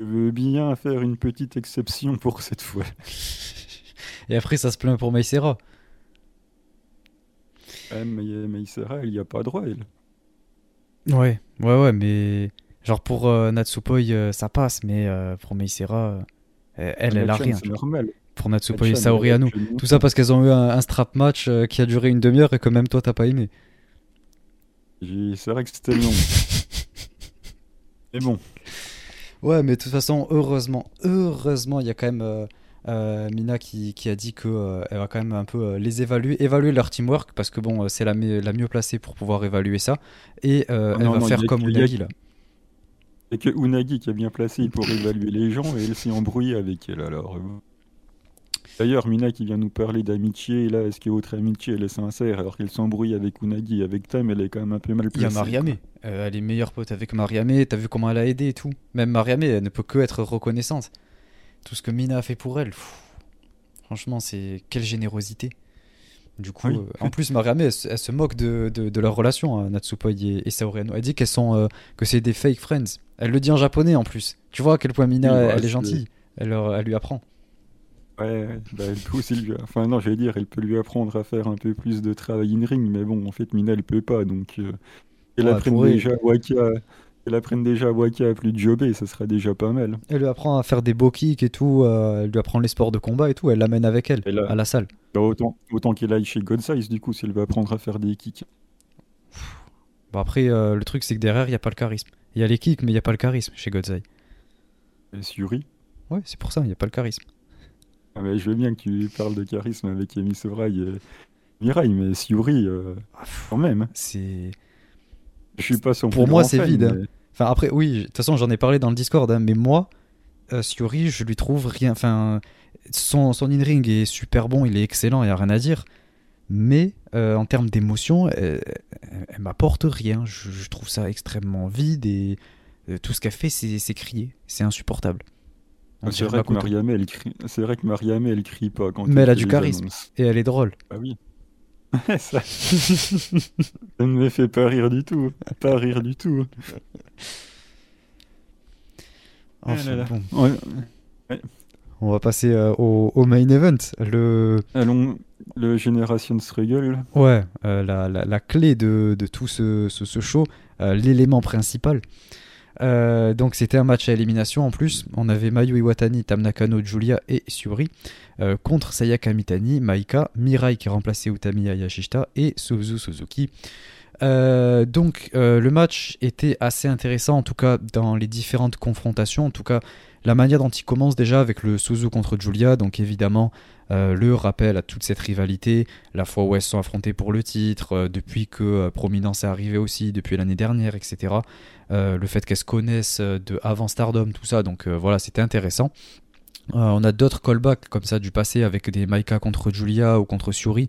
S2: je veux bien faire une petite exception pour cette fois.
S1: Et après, ça se plaint pour Maïsera.
S2: Ouais, mais Maïsera, il n'y a pas droit, elle.
S1: Ouais, ouais, ouais, mais. Genre pour euh, Natsupoi, euh, ça passe, mais euh, pour Meisera, elle, elle a rien.
S2: Normal.
S1: Pour Natsupoi et Saori Anu. Tout ça parce qu'elles ont eu un, strap match qui a duré une demi-heure et que même toi, t'as pas aimé.
S2: C'est vrai que c'était long. mais bon.
S1: Ouais, mais de toute façon, heureusement, heureusement, il y a quand même euh, Mina qui, qui, a dit qu'elle euh, elle va quand même un peu euh, les évaluer, évaluer leur teamwork parce que bon, c'est la, la mieux placée pour pouvoir évaluer ça. Et elle va faire comme Unagi là.
S2: C'est que Unagi qui a bien placé pour évaluer les gens et elle s'est embrouillée avec elle alors. D'ailleurs, Mina qui vient nous parler d'amitié, là, est-ce que votre amitié elle est sincère alors qu'elle s'embrouille avec Unagi, avec Tam, elle est quand même un peu mal placée.
S1: Il y a Mariame, elle est meilleure pote avec Mariame, t'as vu comment elle a aidé et tout. Même Mariame, elle ne peut que être reconnaissante tout ce que Mina a fait pour elle. franchement, c'est quelle générosité. Du coup, euh, en plus, Mariame, elle, se moque de, de, leur relation, hein, Natsupoi et, et Elle dit qu'elles sont euh, que c'est des fake friends. Elle le dit en japonais en plus. Tu vois à quel point Mina, elle, est gentille. Elle, elle, lui apprend.
S2: Ouais, bah, aussi lui... Enfin, non, j'allais dire, elle peut lui apprendre à faire un peu plus de travail in ring, mais bon, en fait, Mina, elle peut pas, donc. Euh, elle apprend déjà Waka elle apprenne déjà à Waka à plus de jobber, ça serait déjà pas mal.
S1: Elle lui apprend à faire des beaux kicks et tout, euh, elle lui apprend les sports de combat et tout, elle l'amène avec elle, à la salle.
S2: Bah, autant autant qu'elle aille chez Godsize, du coup, si elle veut apprendre à faire des kicks.
S1: Bon après, euh, le truc c'est que derrière, il n'y a pas le charisme. Il y a les kicks, mais il n'y a pas le charisme chez Godzai.
S2: Et Yuri
S1: Ouais, c'est pour ça, il n'y a pas le charisme.
S2: Ah, mais je veux bien que tu parles de charisme avec Emi Sovrai et Mirai, mais Yuri, euh, ah, quand même. Hein.
S1: C'est.
S2: Je suis pas son
S1: Pour moi, c'est vide. Hein. Enfin, après, oui, de toute façon, j'en ai parlé dans le Discord, hein, mais moi, euh, je lui trouve rien. Enfin, son, son in-ring est super bon, il est excellent, il n'y a rien à dire. Mais euh, en termes d'émotion, elle, m'apporte rien. Je, trouve ça extrêmement vide et euh, tout ce qu'elle fait, c'est crier. C'est insupportable.
S2: C'est vrai, que Mariamé, elle crie... vrai que Mariamé, elle crie pas quand
S1: Mais elle a du charisme et elle est drôle.
S2: Ah oui. ça... ne me fait pas rire du tout. Pas rire du tout.
S1: Enfin, bon. On va passer euh, au, main event. Le...
S2: Allons, le Generation Struggle.
S1: Ouais, euh, la, la, clé de, de tout ce, ce, show, euh, l'élément principal. Euh, donc c'était un match à élimination en plus. On avait Mayu Iwatani, Tam Nakano, Julia et Suri euh, contre Sayaka Mitani, Maika, Mirai qui remplaçait Utami Ayashishita et Suzu Suzuki. Euh, donc le match était assez intéressant en tout cas dans les différentes confrontations. En tout cas la manière dont il commence déjà avec le Suzu contre Julia, donc évidemment le rappel à toute cette rivalité, la fois où elles sont affrontées pour le titre, depuis que Prominence est arrivé aussi, depuis l'année dernière, etc. Euh, le fait qu'elles se connaissent euh, de avant Stardom, tout ça. Donc euh, voilà, c'était intéressant. on a d'autres callbacks comme ça du passé avec des Maika contre Julia ou contre Suri,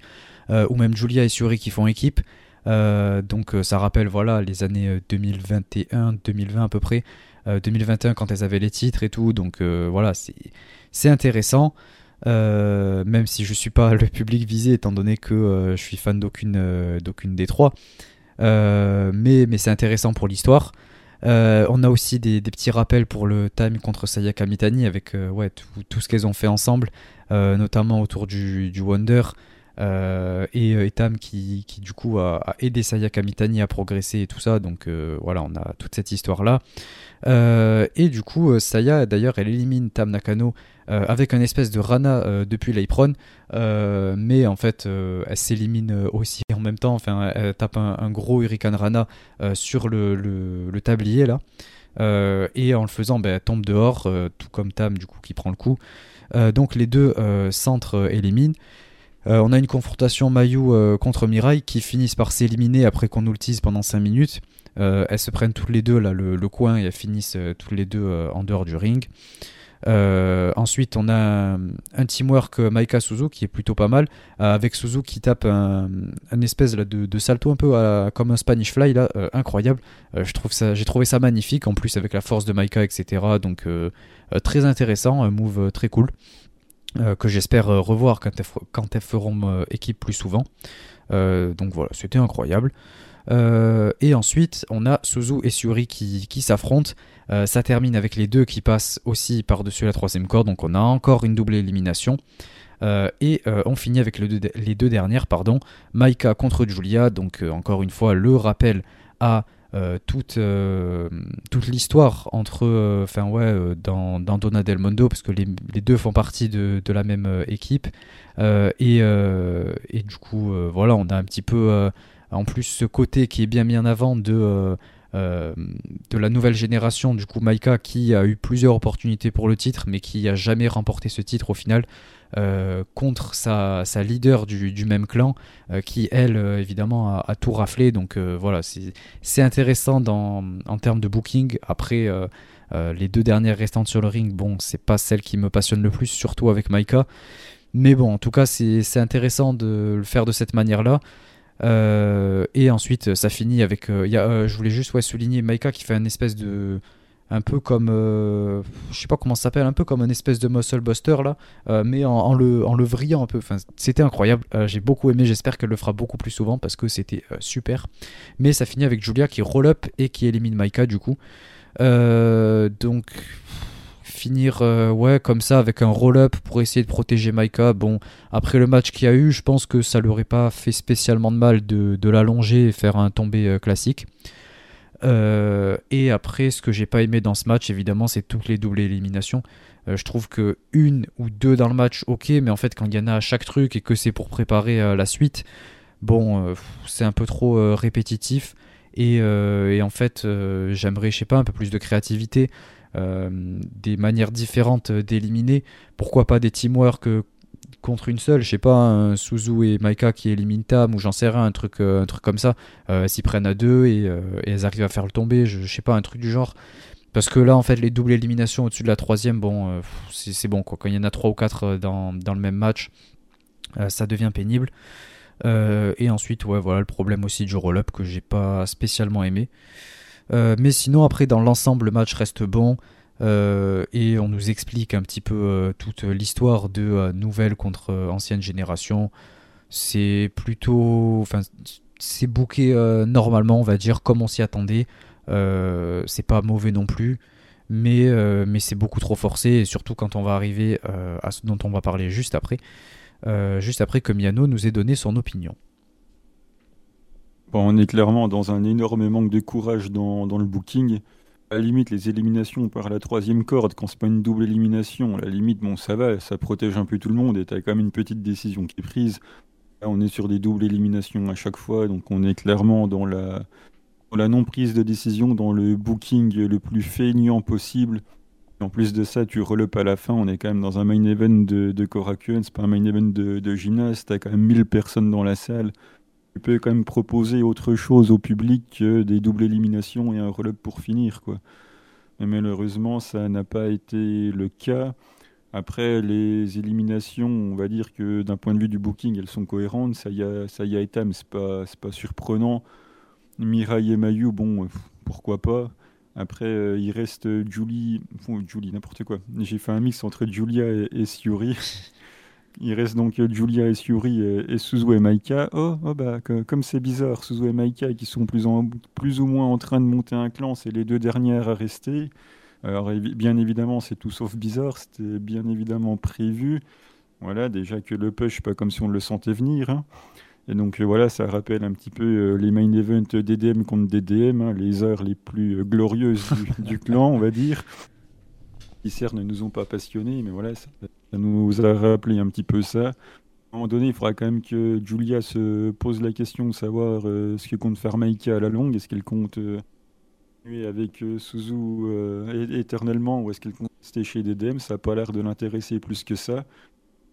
S1: ou même Julia et Suri qui font équipe. donc ça rappelle voilà les années 2021, 2020 à peu près, 2021 quand elles avaient les titres et tout. Donc voilà, c'est intéressant. Même si je suis pas le public visé étant donné que je suis fan d'aucune d'aucune des trois. mais mais c'est intéressant pour l'histoire. Euh, on a aussi des, petits rappels pour le time contre Sayaka Mitani avec euh, ouais, tout, ce qu'elles ont fait ensemble, euh, notamment autour du, Wonder. Et, Tam qui, du coup a, aidé Sayaka Mitani à progresser et tout ça. Donc voilà, on a toute cette histoire-là. et du coup, Saya d'ailleurs, elle élimine Tam Nakano avec un espèce de Rana depuis l'Apron. mais en fait, elle s'élimine aussi en même temps. Enfin, elle tape un, gros Hurricane Rana sur le, tablier là. et en le faisant, ben, elle tombe dehors, tout comme Tam du coup qui prend le coup. donc les deux centres éliminent. On a une confrontation Mayu contre Mirai qui finissent par s'éliminer après qu'on nous le tease pendant 5 minutes. elles se prennent toutes les deux le, coin et elles finissent toutes les deux en dehors du ring. Euh, ensuite, on a un, teamwork Maika Suzu qui est plutôt pas mal, euh, avec Suzu qui tape un, espèce de, salto un peu comme un Spanish Fly, euh, incroyable. j'ai trouvé ça magnifique, en plus avec la force de Maika, etc. Donc très intéressant, un move très cool. Que j'espère revoir quand elles, feront équipe plus souvent. donc voilà, c'était incroyable. et ensuite, on a Suzu et Suri qui, s'affrontent. Euh, ça termine avec les deux qui passent aussi par-dessus la troisième corde, donc on a encore une double élimination. et on finit avec les deux dernières, pardon, Maika contre Julia. Donc encore une fois, le rappel à toute, toute l'histoire entre, enfin ouais, dans, dans, del Mondo, parce que les, deux font partie de, la même équipe. Et, et, du coup, voilà, on a un petit peu en plus ce côté qui est bien mis en avant de euh, de la nouvelle génération, du coup Maika qui a eu plusieurs opportunités pour le titre mais qui a jamais remporté ce titre au final euh, contre sa, leader du, même clan euh, qui elle évidemment a, tout raflé donc voilà c'est intéressant en termes de booking après les deux dernières restantes sur le ring bon c'est pas celle qui me passionne le plus surtout avec Maika mais bon en tout cas c'est intéressant de le faire de cette manière là euh, et ensuite, ça finit avec. Euh, euh, je voulais juste souligner Maika qui fait un espèce de. Un peu comme. je sais pas comment ça s'appelle, un peu comme un espèce de muscle buster là, mais en, le, vrillant un peu. C'était incroyable. J'ai beaucoup aimé. J'espère qu'elle le fera beaucoup plus souvent parce que c'était super. Mais ça finit avec Julia qui roll up et qui élimine Maika du coup. donc finir euh, comme ça avec un roll-up pour essayer de protéger Maika. Bon, après le match qu'il y a eu, je pense que ça leur aurait pas fait spécialement de mal de, l'allonger et faire un tombé euh, classique. Euh, et après, ce que j'ai pas aimé dans ce match, évidemment, c'est toutes les doubles éliminations. je trouve que une ou deux dans le match, ok, mais en fait, quand il y en a à chaque truc et que c'est pour préparer la suite, bon, c'est un peu trop répétitif. Et, et, en fait, j'aimerais, je sais pas, un peu plus de créativité. Euh, des manières différentes d'éliminer. Pourquoi pas des teamwork euh, contre une seule, je sais pas, un Suzu et Maika qui éliminent Tam ou j'en sais rien, un truc, euh, un truc comme ça. elles s'y prennent à deux et, elles arrivent à faire le tomber, je, sais pas, un truc du genre. Parce que là, en fait, les doubles éliminations au-dessus de la troisième, bon, c'est bon quoi. Quand il y en a trois ou quatre dans, dans le même match, ça devient pénible. et ensuite, ouais, voilà le problème aussi du roll-up que j'ai pas spécialement aimé. Euh, mais sinon, après, dans l'ensemble, le match reste bon. Euh, et on nous explique un petit peu euh, toute l'histoire de nouvelles contre ancienne génération. C'est plutôt. Enfin, c'est booké normalement, on va dire, comme on s'y attendait. c'est pas mauvais non plus. Mais, mais c'est beaucoup trop forcé. Et surtout quand on va arriver à ce dont on va parler juste après. juste après que Miano nous ait donné son opinion
S2: on est clairement dans un énorme manque de courage dans, le booking. À la limite, les éliminations par la troisième corde, quand c'est pas une double élimination, à la limite, bon, ça va, ça protège un peu tout le monde. Et t'as quand même une petite décision qui est prise. Là, on est sur des doubles éliminations à chaque fois, donc on est clairement dans la, non-prise de décision, dans le booking le plus feignant possible. en plus de ça, tu relèves à la fin, on est quand même dans un main event de, de Korakuen, c'est pas un main event de, de gymnase, t'as quand même 1000 personnes dans la salle tu peux quand même proposer autre chose au public que des doubles éliminations et un relais pour finir. Quoi. Mais malheureusement, ça n'a pas été le cas. Après, les éliminations, on va dire que d'un point de vue du booking, elles sont cohérentes. Ça y a, ça y c'est pas, surprenant. Mirai et Mayu, bon, pourquoi pas. Après, euh, il reste Julie, Julie, n'importe quoi. J'ai fait un mix entre Julia et, et Il reste donc euh, Julia et Suri et, Suzu et Maika. Oh, oh bah, comme c'est bizarre, Suzu et Maika qui sont plus, plus ou moins en train de monter un clan, c'est les deux dernières à rester. Alors bien évidemment, c'est tout sauf bizarre, c'était bien évidemment prévu. Voilà, déjà que le push, pas comme si on le sentait venir. Hein. Et donc euh, voilà, ça rappelle un petit peu euh, les main events DDM contre DDM, hein, les heures les plus glorieuses du, clan, on va dire. Ne nous ont pas passionnés, mais voilà, ça, nous a rappelé un petit peu ça. À un moment donné, il faudra quand même que Julia se pose la question de savoir euh, ce que compte faire Maika à la longue. Est-ce qu'elle compte euh, avec euh, Suzu éternellement ou est-ce qu'elle compte rester chez DDM Ça n'a pas l'air de l'intéresser plus que ça.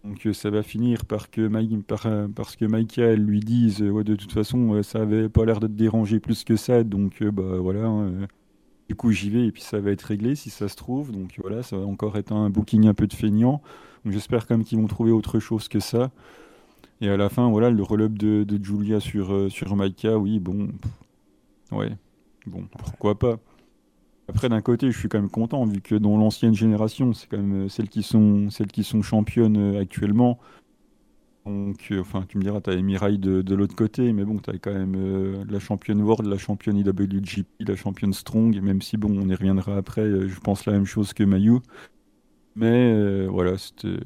S2: Donc ça va finir par que par, parce que elle lui dise ouais, de toute façon ça avait pas l'air de te déranger plus que ça donc bah voilà hein, du coup, j'y vais et puis ça va être réglé si ça se trouve. Donc voilà, ça va encore être un booking un peu de feignant. J'espère quand même qu'ils vont trouver autre chose que ça. Et à la fin, voilà, le relève de, Julia sur, euh, Maika, oui, bon. ouais, bon, pourquoi pas. Après, d'un côté, je suis quand même content, vu que dans l'ancienne génération, c'est quand même euh, celles qui sont, celles qui sont championnes euh, actuellement. Donc, euh, enfin, tu me diras, tu as Mirai de, l'autre côté, mais bon, tu as quand même euh, la championne World, la championne IWGP, la championne Strong, même si, bon, on y reviendra après, euh, je pense la même chose que Mayu. Mais voilà, c'était.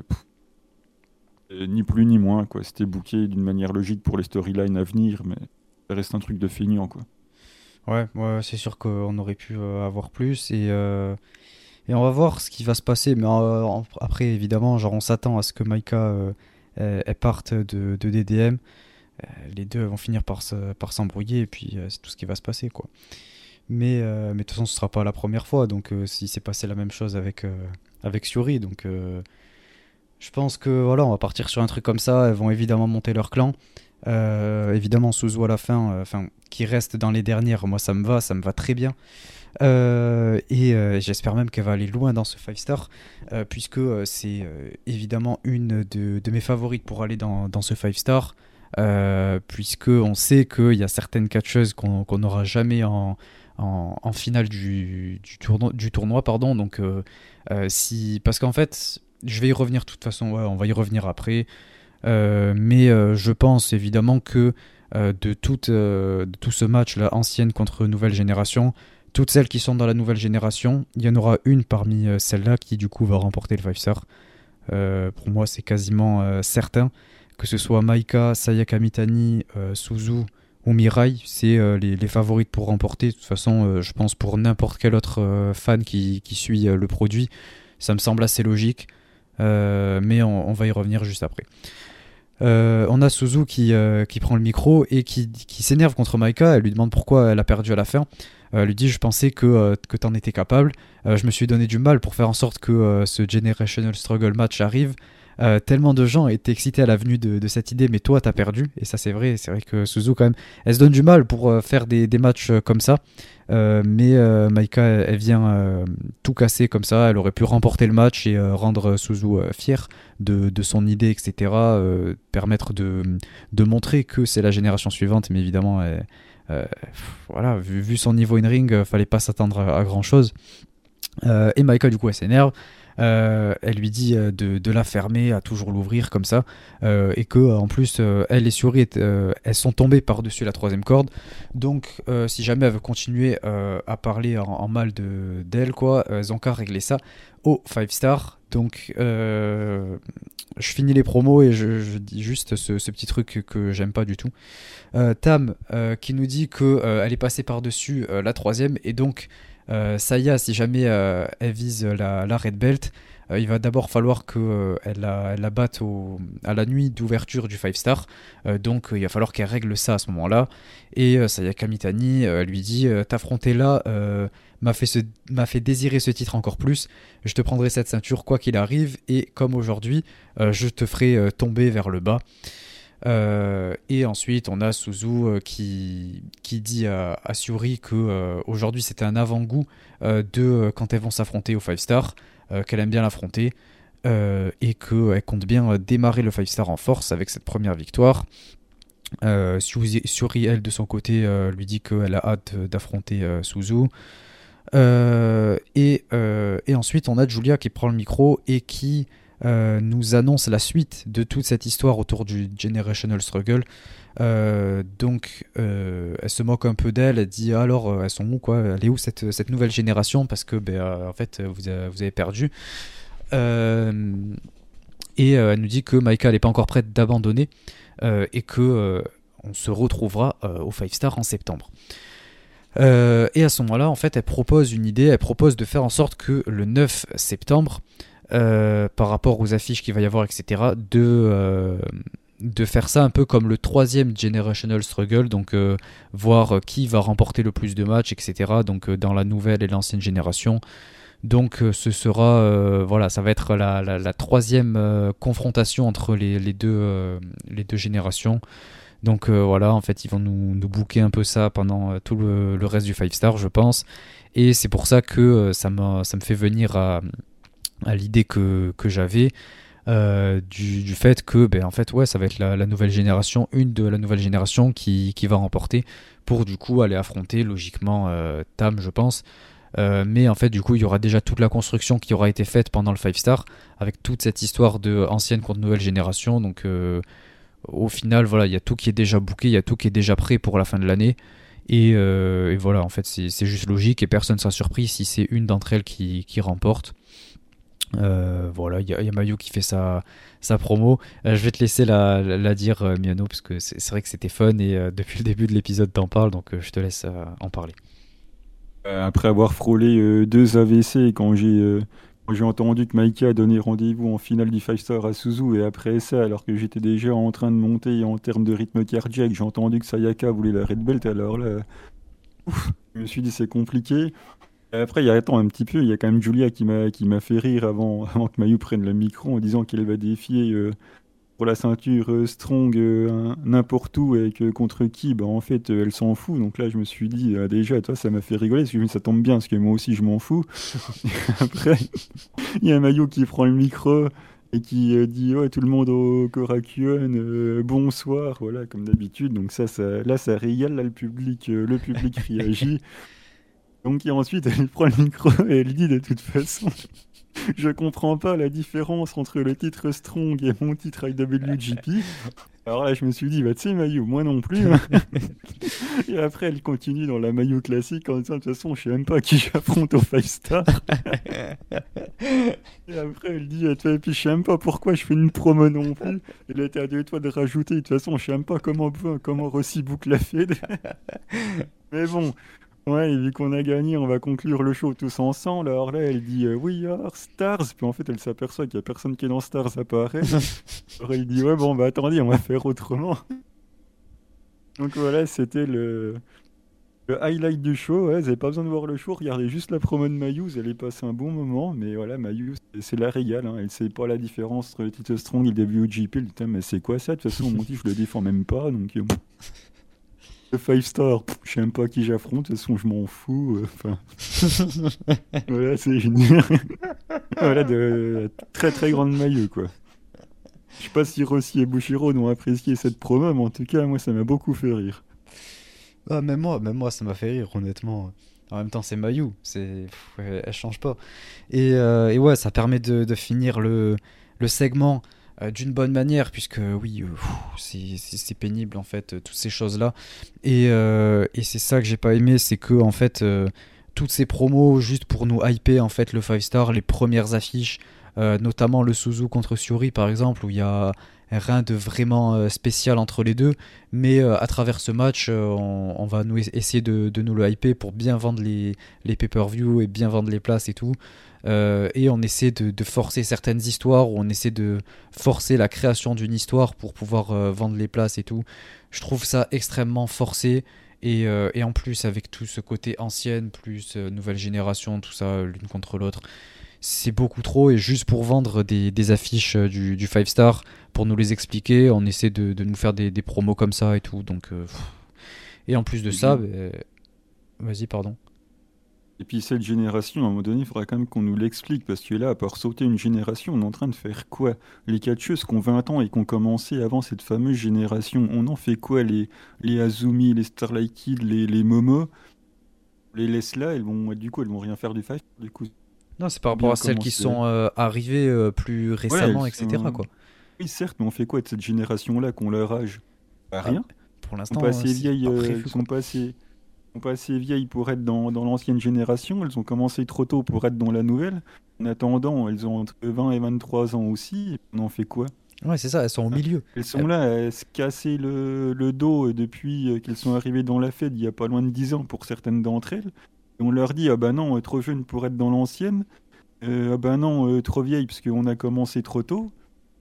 S2: ni plus ni moins. C'était booké d'une manière logique pour les storylines à venir, mais ça reste un truc de feignant, quoi.
S1: Ouais, c'est sûr qu'on aurait pu avoir plus et, et on va voir ce qui va se passer. Mais après, évidemment, genre on s'attend à ce que Maika elle, parte de, de DDM. les deux vont finir par, s'embrouiller et puis c'est tout ce qui va se passer, quoi. Mais, mais de toute façon, ce sera pas la première fois. Donc, si c'est passé la même chose avec, avec Suri, donc je pense que voilà, on va partir sur un truc comme ça. Elles vont évidemment monter leur clan. Euh, évidemment, Suzu à la fin, euh, enfin, qui reste dans les dernières, moi ça me va, ça me va très bien. Euh, et j'espère même qu'elle va aller loin dans ce 5 star, puisque c'est évidemment une de, mes favorites pour aller dans, dans ce 5 star. puisque on sait qu'il y a certaines catcheuses qu'on n'aura jamais en, en, finale du, du, tournoi, pardon donc si parce qu'en fait je vais y revenir de toute façon, on va y revenir après. Euh, mais euh, je pense évidemment que euh, de, toute, de tout ce match-là, ancienne contre nouvelle génération, toutes celles qui sont dans la nouvelle génération, il y en aura une parmi celles-là qui du coup va remporter le 5 star. pour moi, c'est quasiment certain. Que ce soit Maika, Sayaka Mitani, Suzu ou Mirai, c'est les, favorites pour remporter. De toute façon, je pense pour n'importe quel autre fan qui, suit le produit, ça me semble assez logique. Euh, mais on, va y revenir juste après. Euh, on a Suzu qui, euh, qui, prend le micro et qui, qui s'énerve contre Maika. Elle lui demande pourquoi elle a perdu à la fin. Elle lui dit Je pensais que, que tu étais capable. je me suis donné du mal pour faire en sorte que ce Generational Struggle match arrive. tellement de gens étaient excités à la venue de, cette idée, mais toi, t'as perdu. Et ça, c'est vrai. C'est vrai que Suzu, quand même, elle se donne du mal pour faire des, des matchs comme ça. Euh, mais euh, Maika, elle, vient euh, tout casser comme ça. Elle aurait pu remporter le match et rendre Suzu fier de, de, son idée, etc. permettre de, de, montrer que c'est la génération suivante. Mais évidemment, voilà, vu, vu, son niveau in-ring, fallait pas s'attendre à, à, grand chose. et Maika, du coup, elle s'énerve. Euh, elle lui dit euh, de, la fermer, à toujours l'ouvrir comme ça, euh, et que en plus elle et Suri elles sont tombées par-dessus la troisième corde. Donc si jamais elle veut continuer à parler en, mal de d'elle, quoi, elles ont qu'à régler ça au 5 star. Donc je finis les promos et je, dis juste ce, petit truc que j'aime pas du tout. Tam qui nous dit qu'elle elle est passée par-dessus la troisième et donc euh, Saya, si jamais euh, elle vise la, Red Belt, euh, il va d'abord falloir qu'elle la, la, batte à la nuit d'ouverture du 5 star. donc il va falloir qu'elle règle ça à ce moment-là. Et Saya Kamitani lui dit T'affronter là m'a fait, fait désirer ce titre encore plus. Je te prendrai cette ceinture quoi qu'il arrive. Et comme aujourd'hui, je te ferai tomber vers le bas. Euh, et ensuite, on a Suzu euh, qui, qui dit à, à Suri que euh, aujourd'hui c'était un avant-goût de quand elles vont s'affronter au 5 star, qu'elle aime bien l'affronter et qu'elle compte bien démarrer le 5 star en force avec cette première victoire. Suri, elle, de son côté, lui dit qu'elle a hâte d'affronter Suzu. Et, et, ensuite, on a Julia qui prend le micro et qui euh, nous annonce la suite de toute cette histoire autour du Generational Struggle. Euh, donc, euh, elle se moque un peu d'elle. Elle dit alors, elles sont où quoi? Elle est où cette, nouvelle génération? Parce que, ben, en fait, vous avez, vous avez perdu. et elle nous dit que Maika n'est pas encore prête d'abandonner et que on se retrouvera au 5 Star en septembre. Et à ce moment-là, en fait, elle propose une idée. Elle propose de faire en sorte que le 9 septembre, euh, par rapport aux affiches qu'il va y avoir, etc., de, euh, de faire ça un peu comme le troisième Generational Struggle, donc euh, voir qui va remporter le plus de matchs, etc., donc dans la nouvelle et l'ancienne génération. Donc ce sera, voilà, ça va être la, la, troisième confrontation entre les deux, les deux générations. Donc voilà, en fait, ils vont nous, nous booker un peu ça pendant tout le, reste du 5 star, je pense. Et c'est pour ça que ça, ça me fait venir à, l'idée que, j'avais euh, du, fait que ben, en fait ouais ça va être la, nouvelle génération une de la nouvelle génération qui, va remporter pour du coup aller affronter logiquement euh, Tam je pense euh, mais en fait du coup il y aura déjà toute la construction qui aura été faite pendant le 5 star avec toute cette histoire de ancienne contre nouvelle génération donc au final voilà il y a tout qui est déjà booké il y a tout qui est déjà prêt pour la fin de l'année et, et, voilà en fait c'est juste logique et personne ne sera surpris si c'est une d'entre elles qui, remporte Euh, voilà, il y, a Mayu qui fait sa, promo. Euh, je vais te laisser la, la, dire, euh, Miano, parce que c'est vrai que c'était fun et depuis le début de l'épisode, t'en parles, donc je te laisse en parler.
S2: Après avoir frôlé deux AVC, quand j'ai j'ai entendu que Maika a donné rendez-vous en finale du Five Star à Suzu, et après ça, alors que j'étais déjà en train de monter en termes de rythme cardiaque, j'ai entendu que Sayaka voulait la Red Belt, alors là, je me suis dit c'est compliqué. Après, il y a un petit peu, il y a quand même Julia qui m'a qui m'a fait rire avant, avant que Mayu prenne le micro en disant qu'elle va défier euh, pour la ceinture euh, strong euh, n'importe où et que contre qui, bah en fait elle s'en fout. Donc là, je me suis dit ah, déjà, toi, ça m'a fait rigoler parce que ça tombe bien parce que moi aussi je m'en fous. Après, il y a Mayu qui prend le micro et qui dit ouais tout le monde au Korakuen bonsoir voilà comme d'habitude donc ça, ça là ça régale là, le public le public réagit donc ensuite, elle prend le micro et elle dit de toute façon, je comprends pas la différence entre le titre Strong et mon titre IWGP. Alors là, je me suis dit, bah tu sais, Mayu, moi non plus. Et après, elle continue dans la Mayu classique en disant, de toute façon, je sais même pas qui j'affronte au 5 star. et après, elle dit, et puis je sais même pas pourquoi je fais une promo non plus. Elle était à deux toi de rajouter, de toute façon, je sais même pas comment, comment Rossi boucle la fête. Mais bon, Ouais, et vu qu'on a gagné, on va conclure le show tous ensemble. Alors là, elle dit euh, We are Stars. Puis en fait, elle s'aperçoit qu'il n'y a personne qui est dans Stars apparaît. Alors elle dit Ouais, bon, bah attendez, on va faire autrement. Donc voilà, c'était le... le, highlight du show. Ouais, vous n'avez pas besoin de voir le show, regardez juste la promo de Mayu, vous allez passer un bon moment. Mais voilà, Mayu, c'est la régale. Hein. Elle sait pas la différence entre le titre Strong et le WGP. Putain, mais c'est quoi ça? De toute façon, mon titre, je le défends même pas. Donc. Euh, le 5 star, je sais même pas qui j'affronte, de toute façon je m'en fous. Euh, enfin, voilà, c'est génial. voilà, de très très grande maillot quoi. Je sais pas si Rossi et Bushiro ont apprécié cette promo, mais en tout cas, moi ça m'a beaucoup fait rire.
S1: Ah, même moi, même moi ça m'a fait rire, honnêtement. En même temps, c'est Mayu, c'est, elle change pas. Et, euh, et, ouais, ça permet de, de finir le, le segment euh, d'une bonne manière, puisque oui, euh, c'est pénible en fait, toutes ces choses-là. Et, euh, et c'est ça que j'ai pas aimé, c'est que en fait, toutes ces promos juste pour nous hyper en fait le 5 star, les premières affiches, notamment le Suzu contre Suri par exemple, où il y a rien de vraiment spécial entre les deux, mais à travers ce match, on, va nous essayer de, de, nous le hyper pour bien vendre les, les pay-per-view et bien vendre les places et tout. Euh, et on essaie de, forcer certaines histoires, ou on essaie de forcer la création d'une histoire pour pouvoir euh, vendre les places et tout. Je trouve ça extrêmement forcé. Et, euh, et en plus, avec tout ce côté ancienne, plus nouvelle génération, tout ça, l'une contre l'autre, c'est beaucoup trop. Et juste pour vendre des, des affiches du, du 5 star, pour nous les expliquer, on essaie de, de nous faire des, des, promos comme ça et tout. Donc, et en plus de ça, vas-y, pardon.
S2: Et puis cette génération, à un moment donné, il faudra quand même qu'on nous l'explique, parce que là, à part sauter une génération, on est en train de faire quoi? Les catcheuses qui ont 20 ans et qui ont commencé avant cette fameuse génération, on en fait quoi? Les, les Azumi, les Starlight Kid, les, les Momo? Les laisse là, elles vont, du coup, elles vont rien faire du fight, du coup.
S1: Non, c'est par rapport à celles qui sont euh, arrivées euh, plus récemment, etc. Quoi.
S2: Oui, certes, mais on fait quoi de cette génération-là qu'on leur âge? Bah, Rien.
S1: pour l'instant,
S2: sont pas assez vieilles, euh, sont pas assez pas assez vieilles pour être dans, dans l'ancienne génération, elles ont commencé trop tôt pour être dans la nouvelle. En attendant, elles ont entre 20 et 23 ans aussi. on en fait quoi?
S1: Ouais, c'est ça, elles sont au milieu.
S2: Elles sont là, elles se casser le, le dos depuis euh, qu'elles sont arrivées dans la fête il y a pas loin de 10 ans pour certaines d'entre elles. Et on leur dit, ah bah non, trop jeune pour être dans l'ancienne. Euh, ah bah non, euh, trop vieille parce qu'on a commencé trop tôt.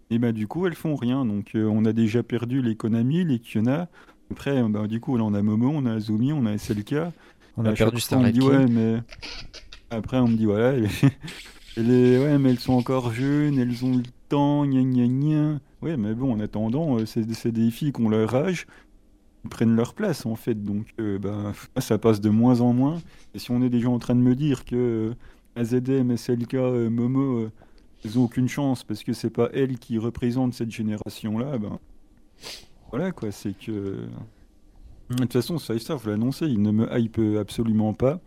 S2: Et bah du coup, elles font rien. Donc on a déjà perdu les Konami, les Kiona. Après, bah, du coup, là, on a Momo, on a Azumi, on a SLK.
S1: On a perdu Starlight
S2: ouais, mais... Après, on me dit, voilà, ouais, mais elles sont encore jeunes, elles ont le temps, gna gna gna. Ouais, mais bon, en attendant, euh, c'est des filles qui ont leur âge, prennent leur place, en fait. Donc, euh, bah, ça passe de moins en moins. Et si on est déjà en train de me dire que euh, AZM, SLK, Momo, elles ont aucune chance parce que c'est pas elles qui représentent cette génération-là, ben... Voilà quoi, c'est que. De toute façon, ça, ça faut l'annoncer, il ne me hype absolument pas.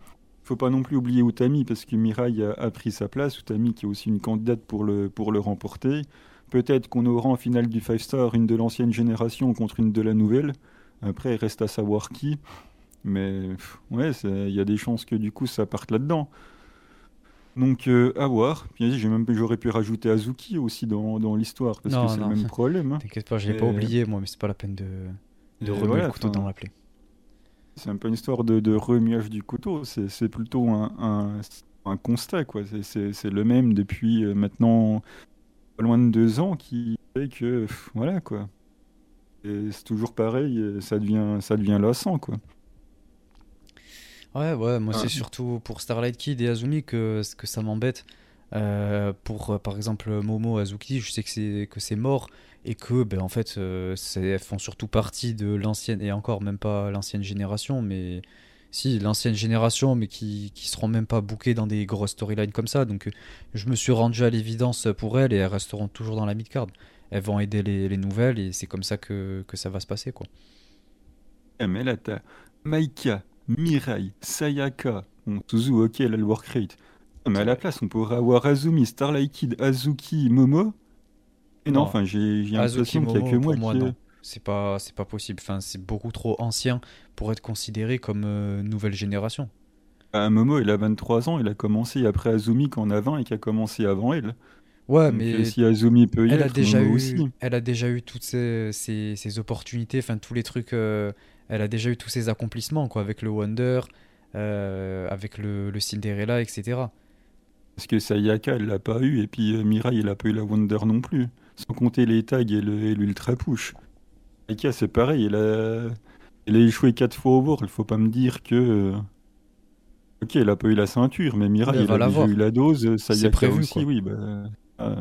S2: Faut pas non plus oublier Utami parce que Mirai a, pris sa place. Utami qui est aussi une candidate pour le, pour le remporter. Peut-être qu'on aura en finale du 5 star une de l'ancienne génération contre une de la nouvelle. Après, il reste à savoir qui. Mais ouais, il y a des chances que du coup ça parte là-dedans. Donc euh, à voir. Puis j'aurais pu rajouter Azuki aussi dans, dans l'histoire parce
S1: Non,
S2: que c'est le même problème.
S1: T'inquiète pas, je l'ai pas oublié, moi, mais c'est pas la peine de, de remuer
S2: voilà,
S1: le couteau dans la plaie.
S2: C'est un peu une histoire de, de remuage du couteau. C'est plutôt un, un, un constat quoi. C'est- le même depuis euh, maintenant pas loin de deux ans qui fait que pff, voilà quoi. C'est toujours pareil. et Ça devient ça devient lassant quoi.
S1: Ouais, ouais, moi c'est surtout pour Starlight Kid et Azumi que, que ça m'embête. Euh, pour euh, par exemple Momo, Azuki, je sais que c'est que c'est mort et que ben en fait euh, elles font surtout partie de l'ancienne et encore même pas l'ancienne génération, mais si l'ancienne génération, mais qui qui seront même pas bookées dans des grosses storylines comme ça. Donc je me suis rendu à l'évidence pour elles et elles resteront toujours dans la mid-card. Elles vont aider les, les nouvelles et c'est comme ça que, que ça va se passer quoi.
S2: Eh, mais là, t'as Maika, Mirai, Sayaka. Bon, Suzu, ok, elle a le work rate. Ah, Mais à la place, on pourrait avoir Azumi, Starlight Kid, Azuki, Momo. Et non, enfin, j'ai l'impression qu'il n'y a que
S1: Momo,
S2: moi
S1: moi,
S2: qui.
S1: C'est pas, c'est pas possible. Enfin, c'est beaucoup trop ancien pour être considéré comme euh, nouvelle génération.
S2: Ah, Momo, il a 23 ans, il a commencé après Azumi qui en a 20 et qui a commencé avant elle.
S1: Ouais,
S2: Donc,
S1: mais
S2: euh, si Azumi peut y
S1: elle a
S2: être,
S1: déjà
S2: Momo
S1: eu,
S2: aussi.
S1: elle a déjà eu toutes ces, ces, ces opportunités, enfin tous les trucs. euh, elle a déjà eu tous ses accomplissements, quoi, avec le Wonder, euh, avec le, le Cinderella, etc.
S2: Parce que Sayaka, elle l'a pas eu, et puis euh, Mirai, il a pas eu la Wonder non plus. Sans compter les tags et l'Ultra Push. Sayaka, c'est pareil, elle a... elle a échoué 4 fois au World. Faut pas me dire que. euh, Ok, elle a pas eu la ceinture, mais Mirai,
S1: Mais elle
S2: elle a déjà eu la dose. Sayaka
S1: prévu,
S2: aussi,
S1: quoi.
S2: oui. Bah, euh,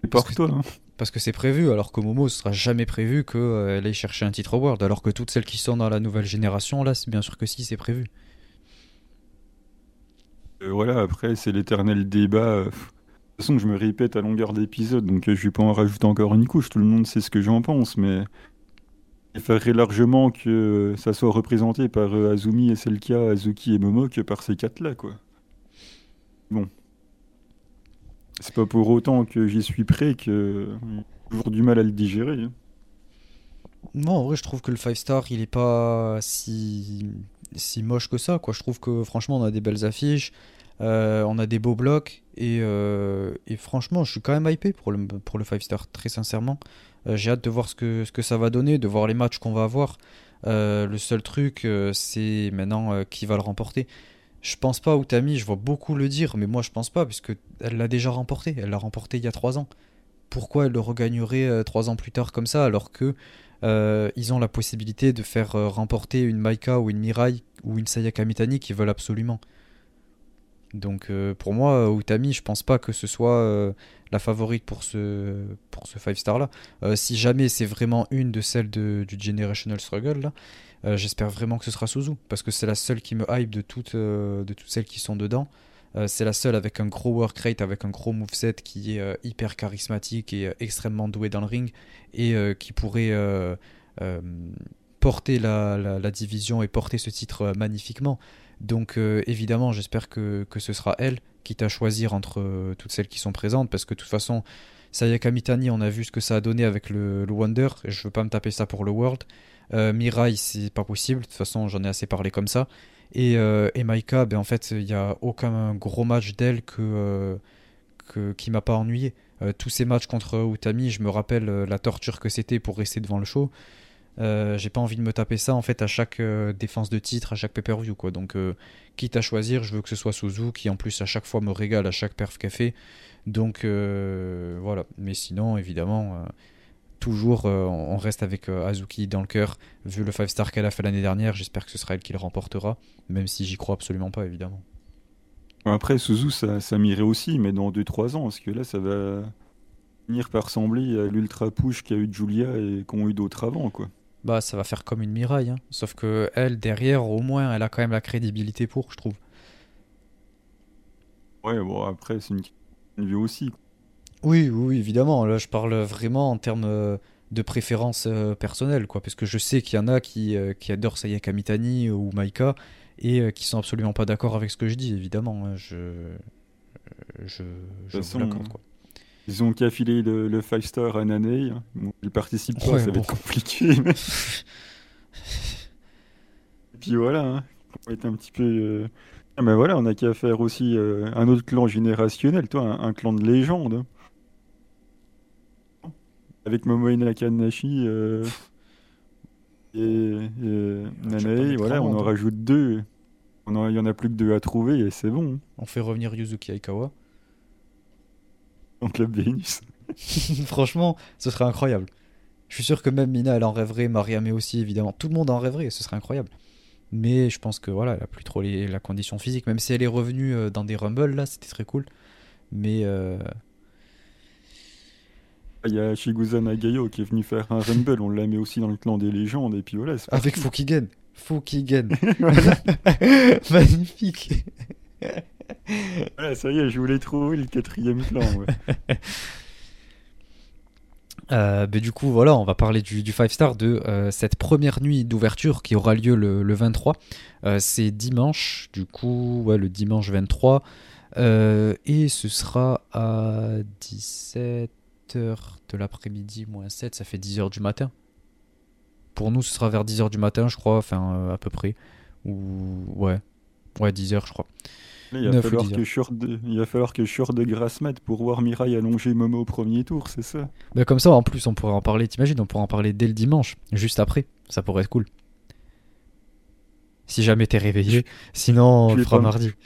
S2: c'est
S1: Parce
S2: par
S1: que-
S2: toi. hein.
S1: Parce que c'est prévu, alors que Momo, ce sera jamais prévu qu'elle aille chercher un titre World. Alors que toutes celles qui sont dans la nouvelle génération, là, c'est bien sûr que si, c'est prévu.
S2: Euh, voilà, après, c'est l'éternel débat. euh. De toute façon, je me répète à longueur d'épisode, donc euh, je vais pas en rajouter encore une couche. Tout le monde sait ce que j'en pense, mais il faudrait largement que euh, ça soit représenté par euh, Azumi Selka, Azuki et Momo que par ces quatre-là, quoi. Bon. C'est pas pour autant que j'y suis prêt que j'ai toujours du mal à le digérer. hein.
S1: Non, en vrai, je trouve que le 5 star, il est pas si, si moche que ça, quoi. Je trouve que franchement, on a des belles affiches, euh, on a des beaux blocs, et, euh, et franchement, je suis quand même hypé pour le, pour le 5 star, très sincèrement. Euh, j'ai hâte de voir ce que, ce que ça va donner, de voir les matchs qu'on va avoir. Le seul truc, c'est maintenant qui va le remporter. Je pense pas, Utami, je vois beaucoup le dire, mais moi je pense pas, puisque elle l'a déjà remporté. Elle l'a remporté il y a 3 ans. Pourquoi elle le regagnerait 3 ans plus tard comme ça, alors que euh, ils ont la possibilité de faire euh, remporter une Maika ou une Mirai ou une Sayaka Mitani qui veulent absolument. Donc euh, pour moi, euh, Utami, je pense pas que ce soit euh, la favorite pour ce pour ce 5 star là. Euh, si jamais c'est vraiment une de celles de, du Generational Struggle là, euh, j'espère vraiment que ce sera Suzu parce que c'est la seule qui me hype de toutes euh, de toutes celles qui sont dedans. Euh, c'est la seule avec un gros work rate, avec un gros moveset qui est hyper charismatique et extrêmement doué dans le ring et qui pourrait porter la, division et porter ce titre magnifiquement. Donc évidemment, j'espère que, que ce sera elle, quitte à choisir entre toutes celles qui sont présentes, parce que de toute façon, Sayaka Mitani, on a vu ce que ça a donné avec le, le Wonder, et je veux pas me taper ça pour le World. Euh, Mirai, c'est pas possible, de toute façon, j'en ai assez parlé comme ça. Et, euh, et Maika, ben, en fait, il n'y a aucun gros match d'elle que, euh, que, qui m'a pas ennuyé. Tous ces matchs contre Utami, je me rappelle la torture que c'était pour rester devant le show. J'ai pas envie de me taper ça en fait à chaque défense de titre, à chaque pay-per-view quoi. Donc quitte à choisir, je veux que ce soit Suzu qui en plus à chaque fois me régale à chaque perf fait. Donc voilà. Mais sinon évidemment toujours euh, on reste avec euh, Azuki dans le cœur. Vu le 5 star qu'elle a fait l'année dernière, j'espère que ce sera elle qui le remportera. Même si j'y crois absolument pas évidemment.
S2: Après, Suzu, ça, ça m'irait aussi, mais dans 2-3 ans, parce que là, ça va finir par ressembler à l'ultra push qu'a eu Julia et qu'ont eu d'autres avant, quoi.
S1: Bah ça va faire comme une Mirai. hein. Sauf que elle derrière au moins elle a quand même la crédibilité pour je trouve.
S2: Ouais, bon, après, c'est une vue aussi.
S1: Oui, oui, oui, évidemment. Là, je parle vraiment en termes euh, de préférence euh, personnelle, quoi. Parce que je sais qu'il y en a qui, euh, qui adorent Sayaka Mitani ou Maika et qui sont absolument pas d'accord avec ce que je dis, évidemment. hein. Je, je, je vous l'accorde, quoi.
S2: Ils ont qu'à filer le, le 5 star à Nane. hein. Bon, ils participent pas,
S1: Ouais,
S2: ça va être compliqué. mais- Et puis voilà, hein. on va être un petit peu, euh, Ah voilà, on a qu'à faire aussi euh, un autre clan générationnel, toi, un, un clan de légende. Avec Momoe Nakanashi euh, et,
S1: pas
S2: Nanae, voilà, on en rajoute deux. Il y en a plus que deux à trouver et c'est bon.
S1: On fait revenir Yuzuki Aikawa.
S2: En club Vénus.
S1: Franchement, ce serait incroyable. Je suis sûr que même Mina, elle en rêverait, Mariame aussi, évidemment. Tout le monde en rêverait, ce serait incroyable. Mais je pense que voilà, elle a plus trop les- la condition physique. Même si elle est revenue euh, dans des Rumble, là, c'était très cool. Mais euh,
S2: Il y a Shigusa Nagayo qui est venu faire un Rumble, on l'a mis aussi dans le clan des légendes et puis voilà.
S1: avec. Fukigen. Fukigen. Magnifique.
S2: voilà, ça y est, je voulais trouver le quatrième clan. ouais.
S1: Euh, mais du coup, voilà, on va parler du, du 5 star de euh, cette première nuit d'ouverture qui aura lieu le, le 23. Euh, c'est dimanche, du coup, ouais, le dimanche 23. Euh, et ce sera à 17h de l'après-midi, moins 7, ça fait 10h du matin. Pour nous, ce sera vers 10h du matin, je crois, enfin, euh, à peu près. Ou, ouais, ouais, 10h, je crois.
S2: Il, va
S1: 9 ou
S2: falloir
S1: 10
S2: que sorte de... il va falloir que sorte de grasse mat pour voir Mirai allonger Momo au premier tour, c'est ça?
S1: Mais comme ça, en plus, on pourrait en parler, t'imagines, on pourrait en parler dès le dimanche, juste après. Ça pourrait être cool. Si jamais t'es réveillé. Sinon, on le fera
S2: me-
S1: mardi.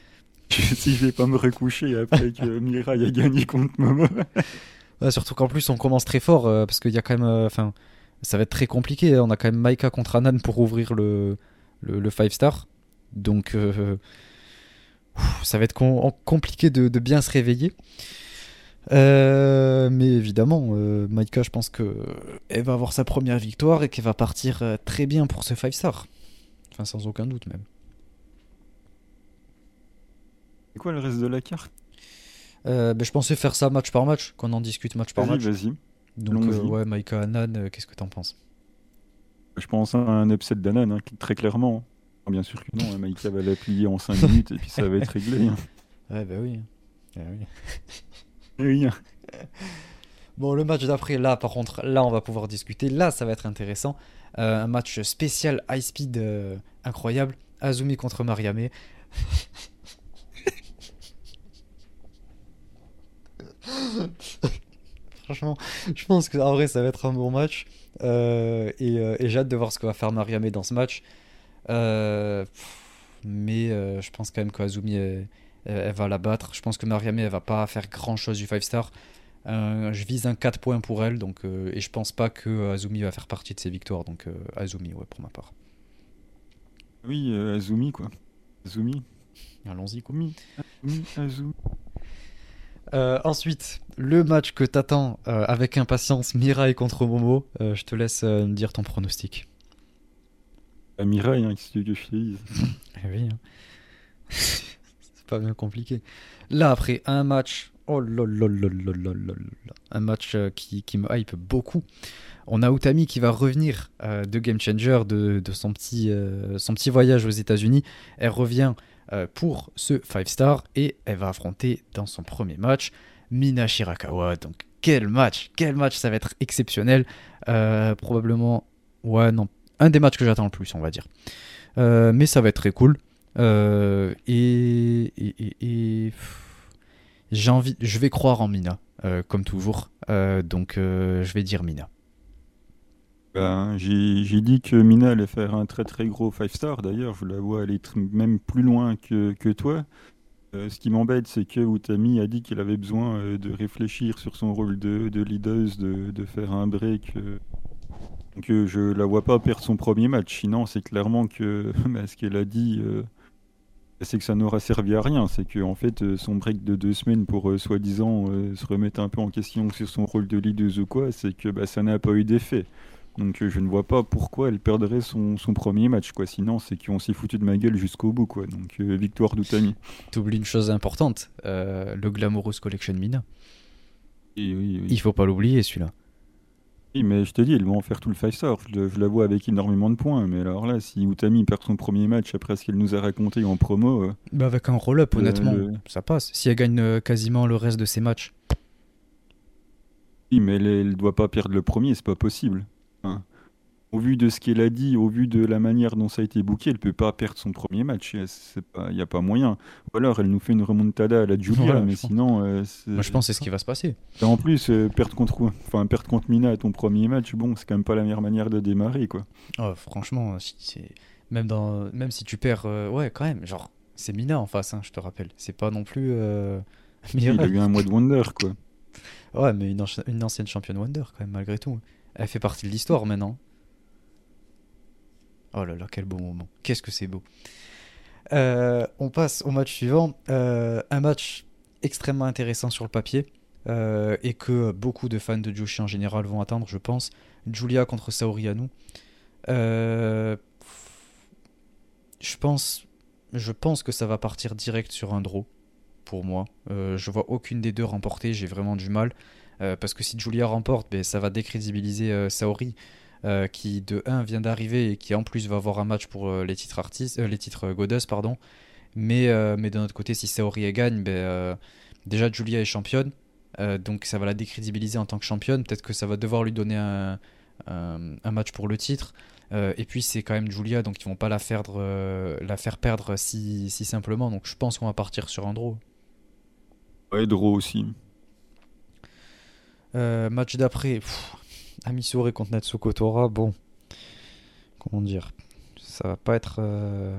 S2: Si je vais pas me recoucher après que Mirai a gagné contre Momo.
S1: Surtout qu'en plus, on commence très fort, euh, parce qu'il y a quand euh, ça va être très compliqué. hein. On a quand même Maika contre Anan pour ouvrir le, le, 5 star. Donc, euh, ça va être com- compliqué de, bien se réveiller. Mais évidemment, euh, Maika, je pense que elle va avoir sa première victoire et qu'elle va partir très bien pour ce 5 star. Enfin, sans aucun doute même.
S2: C'est quoi le reste de la carte?
S1: Euh, ben, je pensais faire ça match par match, qu'on en discute match par match.
S2: vas-y.
S1: Donc, euh, ouais, Maika Anan, euh, qu'est-ce que t'en penses?
S2: Je pense à un upset d'Anan, hein, très clairement. Ah, Bien sûr que non, hein, Maïka va la plier en 5 minutes et puis ça va être réglé. hein.
S1: Ouais, bah oui. Ah oui.
S2: Oui, hein.
S1: Bon, le match d'après, là, par contre, là, on va pouvoir discuter. Là, ça va être intéressant. Euh, un match spécial high speed euh, incroyable. Azumi contre Mariame. Franchement, je pense qu'en vrai, ça va être un bon match. Euh, et euh, et j'ai hâte de voir ce que va faire Mariame dans ce match. Euh, mais euh, je pense quand même qu'Azumi, elle, elle- elle va la battre. Je pense que Mariame, elle va pas faire grand chose du 5 star. Euh, je vise un 4 points pour elle, donc, et je pense pas que Azumi va faire partie de ses victoires. Donc Azumi, ouais, pour ma part.
S2: oui Azumi, quoi. Azumi.
S1: Allons-y, quoi.
S2: Azumi. Azumi. Azumi.
S1: Euh, ensuite, le match que t'attends euh, avec impatience, Mirai contre Momo. Euh, je te laisse me dire ton pronostic.
S2: Ah, Mirai, hein, te dise
S1: Eh oui, hein. c'est pas bien compliqué. Là, après un match, oh là là là là là là là. un match qui, qui me hype beaucoup. On a Utami qui va revenir de Game Changer, de, de son, petit, son petit voyage aux États-Unis. Elle revient pour ce 5 star et elle va affronter dans son premier match Mina Shirakawa. Donc, quel match, quel match, ça va être exceptionnel. Euh, probablement, ouais, non, un des matchs que j'attends le plus, on va dire. Euh, mais ça va être très cool. Euh, et j'ai envie, je vais croire en Mina, euh, comme toujours. Euh, donc euh, je vais dire Mina.
S2: Ben, j'ai dit que Mina allait faire un très très gros 5 star. D'ailleurs, je la vois aller même plus loin que, que toi. Euh, ce qui m'embête, c'est que Utami a dit qu'il avait besoin euh, de réfléchir sur son rôle de, de leaduse, de, faire un break. euh. Donc euh, je la vois pas perdre son premier match. Sinon, c'est clairement que bah, ce qu'elle a dit, c'est que ça n'aura servi à rien. C'est que en fait, son break de deux semaines pour soi-disant se remettre un peu en question sur son rôle de leaduse ou quoi, c'est que bah, ça n'a pas eu d'effet. Donc euh, je ne vois pas pourquoi elle perdrait son, son premier match, quoi. Sinon, c'est qu'on s'est foutu de ma gueule jusqu'au bout, quoi. Donc euh, victoire d'Utami.
S1: T'oublies une chose importante, euh, le Glamorous Collection Mina.
S2: Oui, oui, oui.
S1: Il faut pas l'oublier celui-là.
S2: Oui, mais je te dis, ils vont en faire tout le 5 star. Je, je la vois avec énormément de points. Mais alors là, si Utami perd son premier match après ce qu'elle nous a raconté en promo, euh,
S1: Bah avec un roll-up, honnêtement,
S2: le-
S1: ça passe. Si elle gagne quasiment le reste de ses matchs.
S2: oui, mais elle, elle doit pas perdre le premier, c'est pas possible. Au vu de ce qu'elle a dit, au vu de la manière dont ça a été booké, elle peut pas perdre son premier match. Il n'y a pas moyen. Ou alors elle nous fait une remontada à la Julia, mais sinon.
S1: Euh, Moi je pense c'est ce qui va se passer.
S2: Et en plus, euh, perdre, contre, enfin, perdre contre Mina à ton premier match, bon, c'est quand même pas la meilleure manière de démarrer. quoi.
S1: Oh, franchement, c'est... Même, dans... même si tu perds, euh, ouais, quand même, genre, c'est Mina en face, hein, je te rappelle. C'est pas non plus.
S2: il a eu un mois de Wonder, quoi.
S1: Ouais, mais une, une ancienne championne Wonder, quand même, malgré tout. Elle fait partie de l'histoire maintenant. Oh là là, quel beau moment. Qu'est-ce que c'est beau. Euh, on passe au match suivant. Euh, un match extrêmement intéressant sur le papier euh, et que beaucoup de fans de Joshi en général vont attendre, je pense. Julia contre Saori Anou. je, pense, je pense que ça va partir direct sur un draw pour moi. je vois aucune des deux remporter, j'ai vraiment du mal. Parce que si Julia remporte, ben, ça va décrédibiliser Saori. Euh, qui de 1 vient d'arriver et qui en plus va avoir un match pour euh, les titres artistes, euh, les titres Goddess, pardon. Mais, mais de notre côté, si Saori gagne, ben, déjà Julia est championne, donc ça va la décrédibiliser en tant que championne. Peut-être que ça va devoir lui donner un, un, match pour le titre. et puis c'est quand même Julia, donc ils vont pas la faire, la faire perdre si, si, simplement. Donc je pense qu'on va partir sur un draw.
S2: Ouais, draw aussi.
S1: Match d'après, Amisure contre Natsuko Tora, bon, comment dire, ça va pas être. Euh,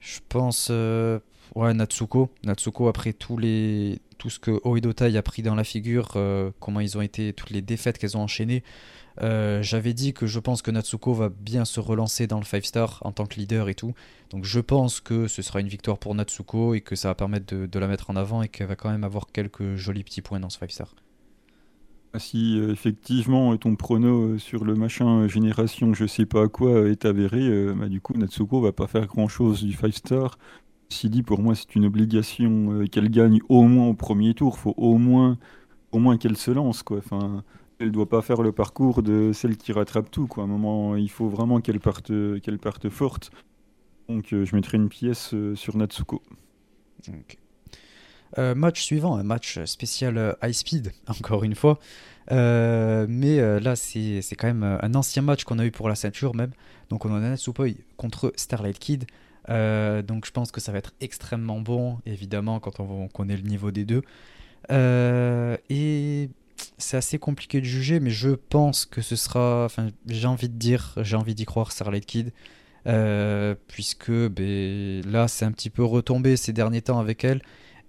S1: je pense. Euh, ouais, Natsuko. Natsuko, après tous les, tout ce que Oedotai a pris dans la figure, euh, comment ils ont été, toutes les défaites qu'elles ont enchaînées. J'avais dit que je pense que Natsuko va bien se relancer dans le 5 star en tant que leader et tout. Donc je pense que ce sera une victoire pour Natsuko et que ça va permettre de, de la mettre en avant et qu'elle va quand même avoir quelques jolis petits points dans ce 5 star.
S2: Ah, si euh, effectivement ton prono euh, sur le machin euh, génération je sais pas quoi est avéré, bah, du coup Natsuko va pas faire grand chose du 5 star. Si dit pour moi c'est une obligation qu'elle gagne au moins au premier tour, faut au moins au moins qu'elle se lance quoi. Enfin, elle doit pas faire le parcours de celle qui rattrape tout quoi. Un moment il faut vraiment qu'elle parte qu'elle parte forte. Donc je mettrai une pièce sur Natsuko.
S1: Euh, match suivant, un match spécial euh, high speed, encore une fois. Euh, mais là, c'est quand même un ancien match qu'on a eu pour la ceinture même. Donc on a Natsupoi contre Starlight Kid. donc je pense que ça va être extrêmement bon, évidemment, quand on connaît le niveau des deux. et c'est assez compliqué de juger, mais je pense que ce sera. Enfin, j'ai envie de dire, j'ai envie d'y croire, Starlight Kid. puisque ben, là, c'est un petit peu retombé ces derniers temps avec elle.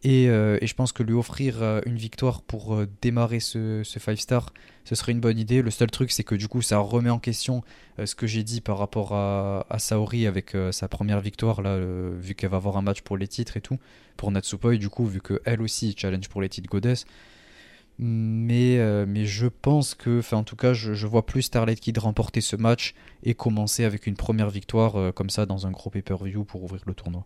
S1: Euh, et, je pense que lui offrir euh, une victoire pour euh, démarrer ce 5 star, ce serait une bonne idée. Le seul truc, c'est que du coup, ça remet en question ce que j'ai dit par rapport à, Saori avec sa première victoire, là, vu qu'elle va avoir un match pour les titres et tout. Pour Natsupoi, du coup, vu qu'elle aussi challenge pour les titres Goddess. Mais, mais je pense que, enfin en tout cas, je, je, vois plus Starlight Kid remporter ce match et commencer avec une première victoire comme ça dans un gros pay-per-view pour ouvrir le tournoi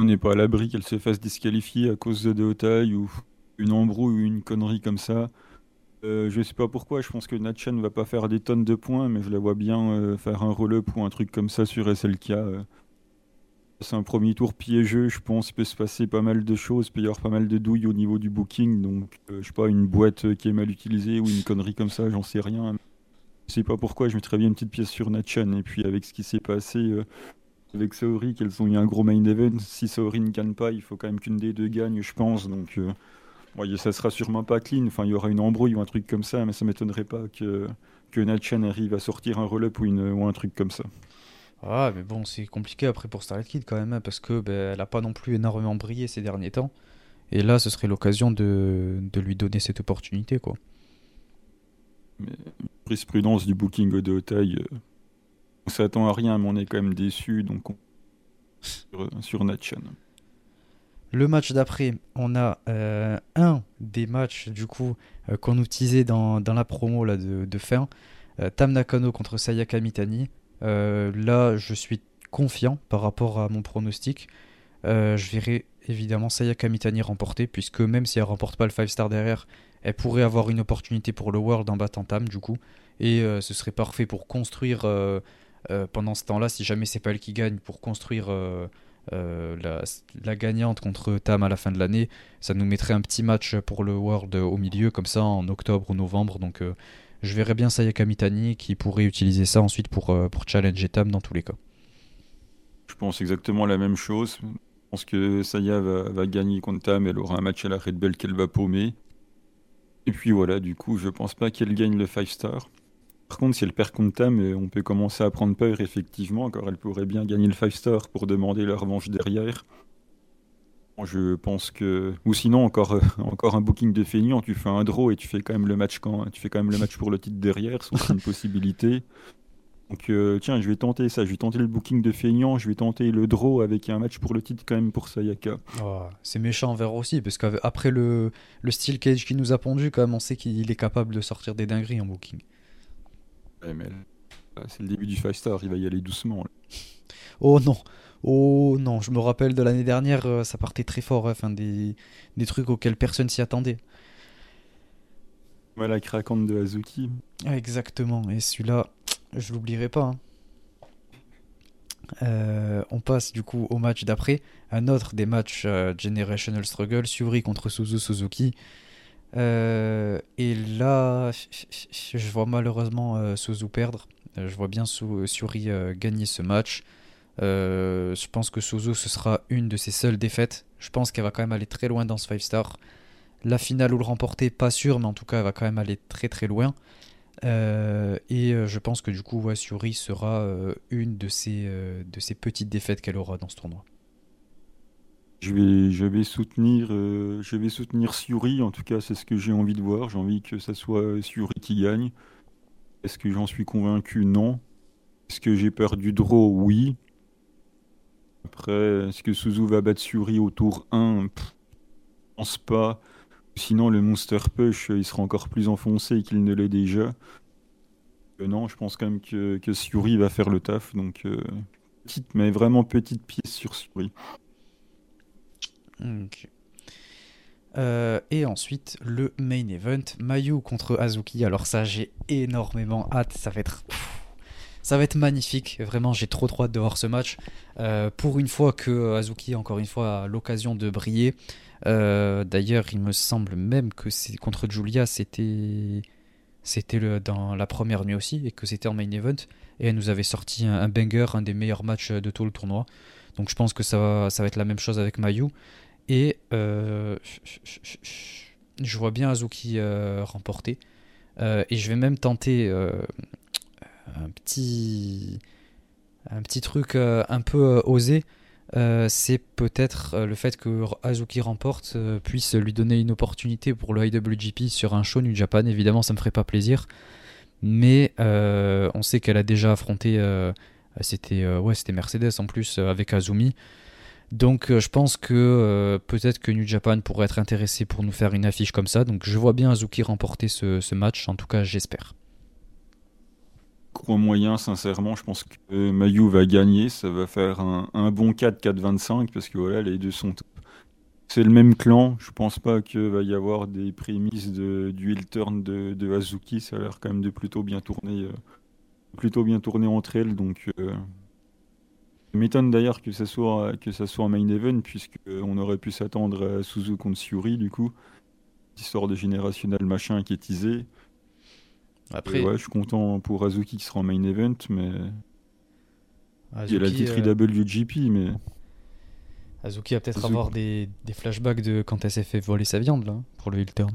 S2: on n'est pas à l'abri qu'elle se fasse disqualifier à cause de Deotai ou une embrouille ou une connerie comme ça. Euh, je sais pas pourquoi, je pense que Natchan ne va pas faire des tonnes de points, mais je la vois bien euh, faire un roll-up ou un truc comme ça sur SLK. Euh. C'est un premier tour piégeux, je pense. Peut se passer pas mal de choses, il peut y avoir pas mal de douilles au niveau du booking. Donc, je sais pas, une boîte qui est mal utilisée ou une connerie comme ça, j'en sais rien. Je sais pas pourquoi, je mettrais bien une petite pièce sur Natchan. Et puis, avec ce qui s'est passé avec Saori qu'elles ont eu un gros main event. Si Saori ne gagne pas, il faut quand même qu'une des deux gagne, je pense. Donc, euh, ça sera sûrement pas clean. Enfin, il y aura une embrouille ou un truc comme ça, mais ça m'étonnerait pas que, que Natchan arrive à sortir un roll-up ou, ou un truc comme ça.
S1: Ah, mais bon, c'est compliqué après pour Starlight Kid quand même, hein, parce que ben, elle a pas non plus énormément brillé ces derniers temps. Et là, ce serait l'occasion de, de, lui donner cette opportunité, quoi.
S2: Mais jurisprudence du booking de taille, euh, on s'attend à rien, mais on est quand même déçu, donc on... sur, sur.
S1: Le match d'après, on a euh, un des matchs du coup euh, qu'on utilisait dans, dans, la promo de, fin. Euh, Tam Nakano contre Sayaka Mitani. là, je suis confiant par rapport à mon pronostic. je verrai évidemment Sayaka Mitani remporter, puisque même si elle remporte pas le 5 star derrière, elle pourrait avoir une opportunité pour le World en battant Tam du coup. Et ce serait parfait pour construire pendant ce temps-là, si jamais c'est pas elle qui gagne, pour construire euh, euh, la, gagnante contre Tam à la fin de l'année, ça nous mettrait un petit match pour le World au milieu, comme ça en octobre ou novembre. Donc je verrais bien Sayaka Mitani qui pourrait utiliser ça ensuite pour, pour challenger Tam dans tous les cas.
S2: Je pense exactement la même chose. Je pense que Saya va, gagner contre Tam, elle aura un match à la Red Bull qu'elle va paumer. Et puis voilà, du coup, je pense pas qu'elle gagne le 5 star. Par contre, si elle perd contre Tam, on peut commencer à prendre peur, effectivement, car elle pourrait bien gagner le 5 star pour demander la revanche derrière. Je pense que. Ou sinon, encore, euh, encore un booking de feignant, tu fais un draw et tu fais quand même le match, quand... tu fais quand même le match pour le titre derrière, c'est une possibilité. Donc euh, tiens, je vais tenter ça, je vais tenter le booking de feignant, je vais tenter le draw avec un match pour le titre quand même pour Sayaka.
S1: Oh, c'est méchant envers aussi, parce qu'après le, style cage qui nous a pondu, quand même, on sait qu'il est capable de sortir des dingueries en booking.
S2: Ouais, mais c'est le début du 5 star, il va y aller doucement.
S1: Oh non, oh non, je me rappelle de l'année dernière, euh, ça partait très fort, hein, enfin des, des trucs auxquels personne s'y attendait.
S2: Voilà, la craquante de Hazuki.
S1: Exactement, et celui-là, je l'oublierai pas. Hein. Euh, on passe du coup au match d'après, un autre des matchs euh, Generational Struggle, Suri contre Suzu Suzuki. Euh, et là, je vois malheureusement Suzu perdre. Je vois bien Suri gagner ce match. je pense que Suzu ce sera une de ses seules défaites. Je pense qu'elle va quand même aller très loin dans ce 5 star. La finale ou le remporter, pas sûr, mais en tout cas, elle va quand même aller très très loin. Euh, et euh, je pense que du coup, sera euh, une de ces, de ces petites défaites qu'elle aura dans ce tournoi.
S2: Je vais, soutenir, soutenir Suri. En tout cas, c'est ce que j'ai envie de voir. J'ai envie que ça soit Suri qui gagne. Est-ce que j'en suis convaincu? Non. Est-ce que j'ai peur du draw? Oui. Après, est-ce que Suzu va battre Suri au tour 1 Je pense pas. Sinon, le Monster Push, il sera encore plus enfoncé qu'il ne l'est déjà. Euh, non, je pense quand même que, que Suri va faire le taf. Donc, euh, petite, mais vraiment petite pièce sur Suri.
S1: Euh, et ensuite, le main event, Mayu contre Azuki. Alors ça, j'ai énormément hâte. Ça va être... Ça va être magnifique, vraiment j'ai trop trop hâte de voir ce match. pour une fois que Azuki, encore une fois, a l'occasion de briller, euh, d'ailleurs, il me semble même que c'est contre Julia, c'était c'était dans la première nuit aussi et que c'était en main event et elle nous avait sorti un, banger, un des meilleurs matchs de tout le tournoi. Donc je pense que ça va, ça va être la même chose avec Mayu et euh, je vois bien Azuki euh, remporter et je vais même tenter un petit un petit truc un peu osé euh, c'est peut-être euh, le fait que Azuki remporte euh, puisse lui donner une opportunité pour le IWGP sur un show New Japan. Évidemment, ça me ferait pas plaisir, mais on sait qu'elle a déjà affronté, c'était ouais, c'était Mercedes en plus avec Azumi. Donc je pense que peut-être que New Japan pourrait être intéressé pour nous faire une affiche comme ça. Donc je vois bien Azuki remporter ce match, en tout cas j'espère
S2: moyen, sincèrement. Je pense que Mayu va gagner. Ça va faire un, bon 4-4-25 parce que voilà, les deux sont C'est le même clan. Je pense pas qu'il va y avoir des prémices de, du turn de, Hazuki. Ça a l'air quand même de plutôt bien tourner, euh, entre elles. Donc, euh, m'étonne d'ailleurs que ça soit que ça soit un main event puisque on aurait pu s'attendre à Suzu contre Suri du coup. Histoire de générationnel machin qui est teasé. Après, ouais, je suis content pour Azuki qui sera en main event, mais. il y a la titre euh... WGP, mais.
S1: Azuki va peut-être avoir des, des, flashbacks de quand elle s'est fait voler sa viande, là, pour le heel turn.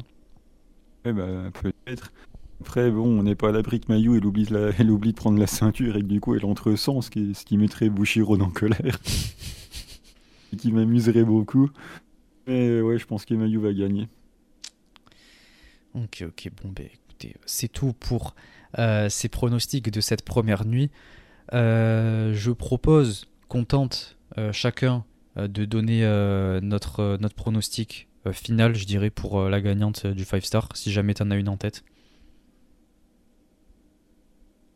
S2: Ouais, bah, peut-être. Après, bon, on n'est pas à l'abri que Mayu, elle oublie, de prendre la ceinture et que du coup, elle entre sang, ce qui, ce qui mettrait Bushiro en colère. et qui m'amuserait beaucoup. Mais ouais, je pense que Mayu va gagner.
S1: Ok, ok, bon, ben c'est tout pour euh, ces pronostics de cette première nuit. Euh, je propose qu'on tente euh, chacun de donner notre, notre pronostic final, je dirais, pour la gagnante du 5 star, si jamais tu en as une en tête.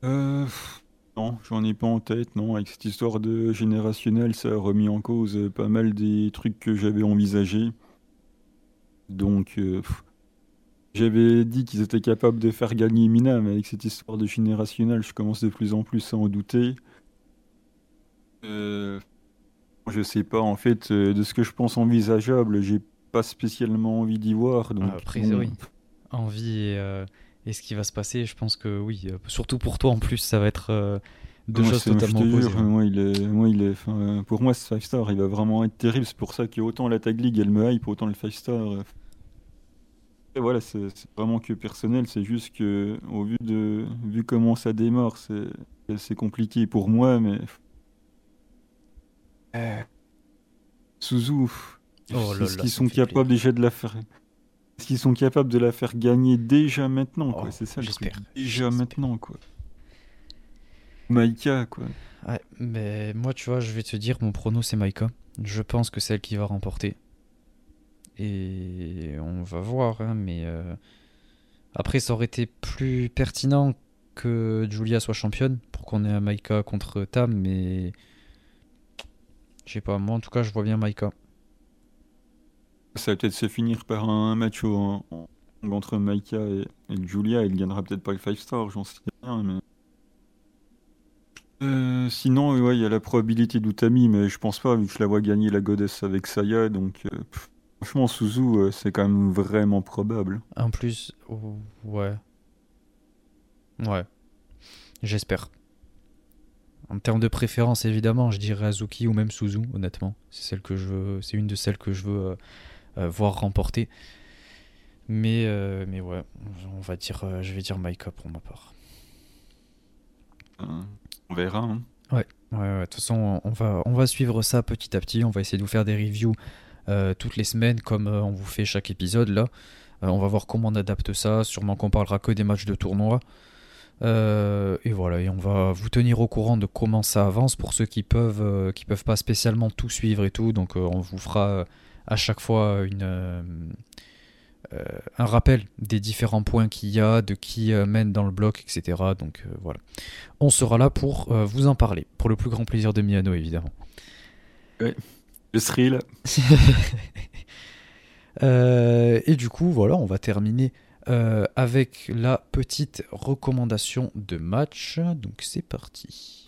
S2: Non, j'en ai pas en tête, non. Avec cette histoire de générationnel, ça a remis en cause pas mal des trucs que j'avais envisagés. Donc, j'avais dit qu'ils étaient capables de faire gagner Mina, mais avec cette histoire de générationnel, je commence de plus en plus à en douter. Euh, je sais pas, en fait, euh, de ce que je pense envisageable, j'ai pas spécialement envie d'y voir. Donc,
S1: Après, oui. Envie euh, et ce qui va se passer, je pense que oui, surtout pour toi en plus, ça va être deux choses totalement opposées.
S2: moi, il est, moi, il est, pour moi, ce 5 star, il va vraiment être terrible. C'est pour ça que autant la Tag League, elle me hype, autant le 5 star. Et voilà, c'est vraiment que personnel. C'est juste que, au vu de, vu comment ça démarre, c'est compliqué pour moi, mais. Euh... Suzu, oh est-ce qu'ils sont capables déjà de la faire Est-ce qu'ils sont capables de la faire gagner déjà maintenant quoi oh, C'est ça, j'espère. Déjà maintenant quoi. Maïka quoi.
S1: Ouais, mais moi tu vois, je vais te dire, mon prono c'est Maïka. Je pense que c'est elle qui va remporter. Et on va voir, hein, mais euh, après ça aurait été plus pertinent que Julia soit championne pour qu'on ait un Maïka contre Tam, mais je sais pas, moi en tout cas je vois bien Maïka.
S2: Ça va peut-être se finir par un match entre Maïka et, Julia, il gagnera peut-être pas le 5 star, j'en sais rien, mais. Euh, sinon, il y a la probabilité d'Utami, mais je pense pas, vu que je la vois gagner la Goddess avec Saya, donc. Euh, Franchement, Suzu, euh, c'est quand même vraiment probable.
S1: En plus, ouais. Ouais. J'espère. En termes de préférence, évidemment, je dirais Azuki ou même Suzu, honnêtement. C'est celle que je veux, c'est une de celles que je veux euh, euh, voir remporter. Mais, mais ouais, on va dire, je vais dire Maika pour ma part.
S2: on verra. Hein.
S1: Ouais, ouais, ouais. De toute façon, on va, on va suivre ça petit à petit. On va essayer de vous faire des reviews euh, toutes les semaines comme euh, on vous fait chaque épisode là. Euh, on va voir comment on adapte ça. Sûrement qu'on parlera que des matchs de tournoi. et voilà, et on va vous tenir au courant de comment ça avance pour ceux qui peuvent, qui peuvent pas spécialement tout suivre et tout. Donc on vous fera à chaque fois une, un rappel des différents points qu'il y a, de qui mène dans le bloc, etc. Donc voilà, on sera là pour vous en parler, pour le plus grand plaisir de Miano évidemment.
S2: Oui. Le thrill.
S1: Euh, et du coup, voilà, on va terminer euh, avec la petite recommandation de match. Donc c'est parti.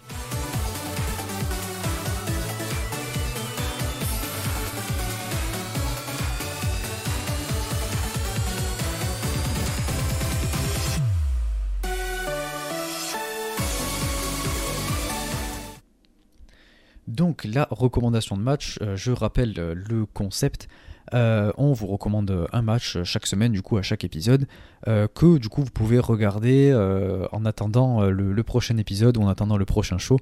S1: Donc la recommandation de match, euh, je rappelle euh, le concept. Euh, on vous recommande un match chaque semaine, du coup à chaque épisode, que du coup vous pouvez regarder en attendant le, prochain épisode ou en attendant le prochain show.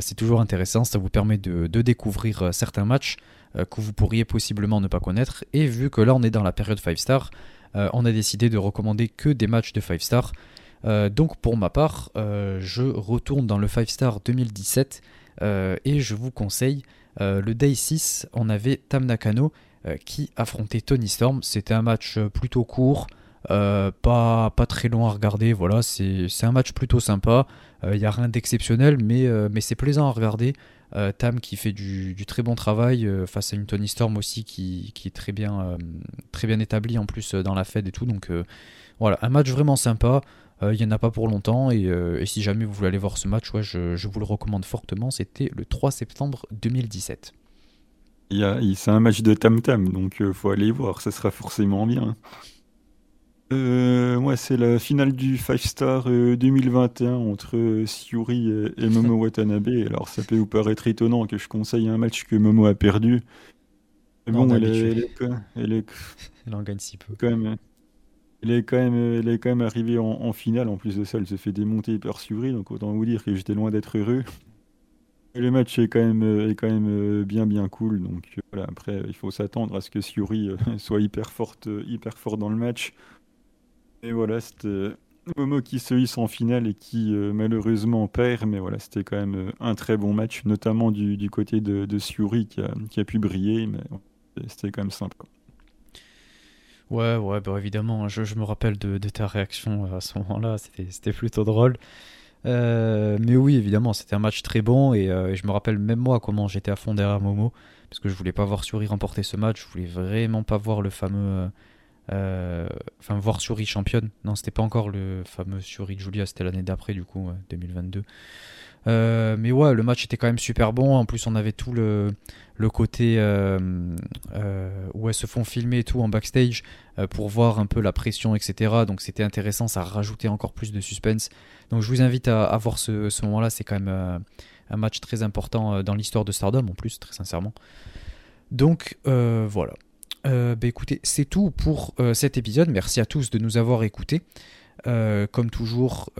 S1: c'est toujours intéressant, ça vous permet de, découvrir certains matchs que vous pourriez possiblement ne pas connaître. Et vu que là on est dans la période 5 star, on a décidé de recommander que des matchs de 5 star. donc pour ma part, je retourne dans le 5 star 2017 euh, et je vous conseille euh, le Day 6, on avait Tam Nakano euh, qui affrontait Tony Storm. C'était un match plutôt court, pas, pas très long à regarder. Voilà, c'est un match plutôt sympa. Il n'y a rien d'exceptionnel, mais, c'est plaisant à regarder. Tam qui fait du, très bon travail face à une Tony Storm aussi qui, qui est très bien, très bien établie en plus dans la Fed et tout. Donc voilà, un match vraiment sympa. Euh, il n'y en a pas pour longtemps euh, et, si jamais vous voulez aller voir ce match, je, vous le recommande fortement. C'était le 3 septembre 2017.
S2: C'est un match de tam-tam, donc il euh, faut aller voir, ça sera forcément bien. moi, c'est la finale du 5 Star 2021 entre Siuri et, Momo Watanabe. Alors, ça peut vous paraître étonnant que je conseille un match que Momo a perdu.
S1: Mais bon, elle, elle, elle en gagne si peu.
S2: Quand même, elle est quand même, elle est quand même arrivée en, finale. En plus de ça, elle se fait démonter par Suri. Donc autant vous dire que j'étais loin d'être heureux. le match est quand même, est quand même euh, bien bien cool. Donc euh, voilà, après, il faut s'attendre à ce que Suri euh, soit hyper forte, hyper fort dans le match. Et voilà, c'était Momo qui se hisse en finale et qui malheureusement perd. Mais voilà, c'était quand même un très bon match, notamment du, du côté de, de Suri qui a, qui a pu briller. Mais c'était quand même sympa.
S1: Ouais, ouais, bah évidemment, je, me rappelle de, ta réaction à ce moment-là, c'était plutôt drôle. Euh, mais oui, évidemment, c'était un match très bon euh, et, je me rappelle même moi comment j'étais à fond derrière Momo parce que je voulais pas voir Suri remporter ce match, je voulais vraiment pas voir le fameux. Euh, enfin, voir Suri championne. Non, c'était pas encore le fameux Suri Julia, c'était l'année d'après, du coup, 2022. Mais ouais, le match était quand même super bon. En plus, on avait tout le, le côté où elles se font filmer et tout en backstage pour voir un peu la pression, etc. Donc c'était intéressant, ça rajoutait encore plus de suspense. Donc je vous invite à, voir ce, ce moment-là, c'est quand même un match très important dans l'histoire de Stardom en plus, très sincèrement. Donc voilà. Euh, bah, écoutez, c'est tout pour euh, cet épisode. Merci à tous de nous avoir écoutés. Euh, comme toujours,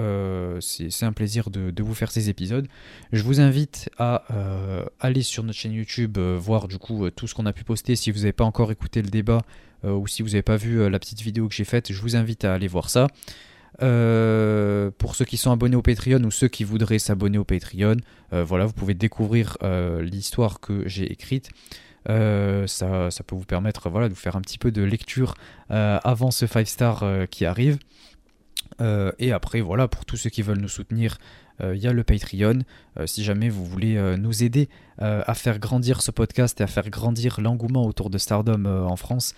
S1: c'est un plaisir de, vous faire ces épisodes. Je vous invite à aller sur notre chaîne YouTube, voir du coup tout ce qu'on a pu poster. Si vous n'avez pas encore écouté le débat ou si vous n'avez pas vu la petite vidéo que j'ai faite, je vous invite à aller voir ça. pour ceux qui sont abonnés au Patreon ou ceux qui voudraient s'abonner au Patreon, voilà, vous pouvez découvrir l'histoire que j'ai écrite. Euh, ça, ça, peut vous permettre voilà, de faire un petit peu de lecture euh, avant ce 5 star euh, qui arrive. Et après, voilà, pour tous ceux qui veulent nous soutenir, il y a le Patreon. si jamais vous voulez nous aider à faire grandir ce podcast et à faire grandir l'engouement autour de Stardom en France,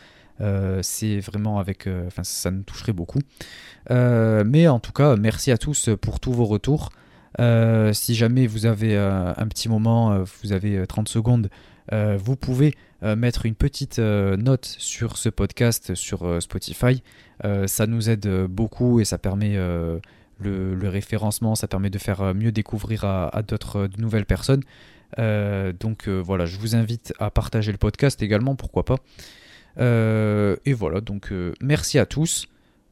S1: c'est vraiment avec. Enfin, ça nous toucherait beaucoup. mais en tout cas, merci à tous pour tous vos retours. si jamais vous avez un petit moment, vous avez 30 secondes euh, vous pouvez euh, mettre une petite euh, note sur ce podcast sur Spotify. ça nous aide beaucoup et ça permet le, référencement, ça permet de faire mieux découvrir à, d'autres nouvelles personnes. donc voilà, je vous invite à partager le podcast également, pourquoi pas. et voilà, donc merci à tous.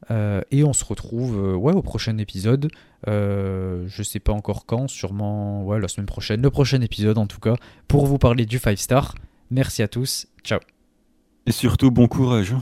S1: Et on se retrouve ouais, au prochain épisode. Euh, je sais pas encore quand, sûrement la semaine prochaine, le prochain épisode en tout cas, pour vous parler du 5 star. Merci à tous, ciao.
S2: Et surtout bon courage. Hein.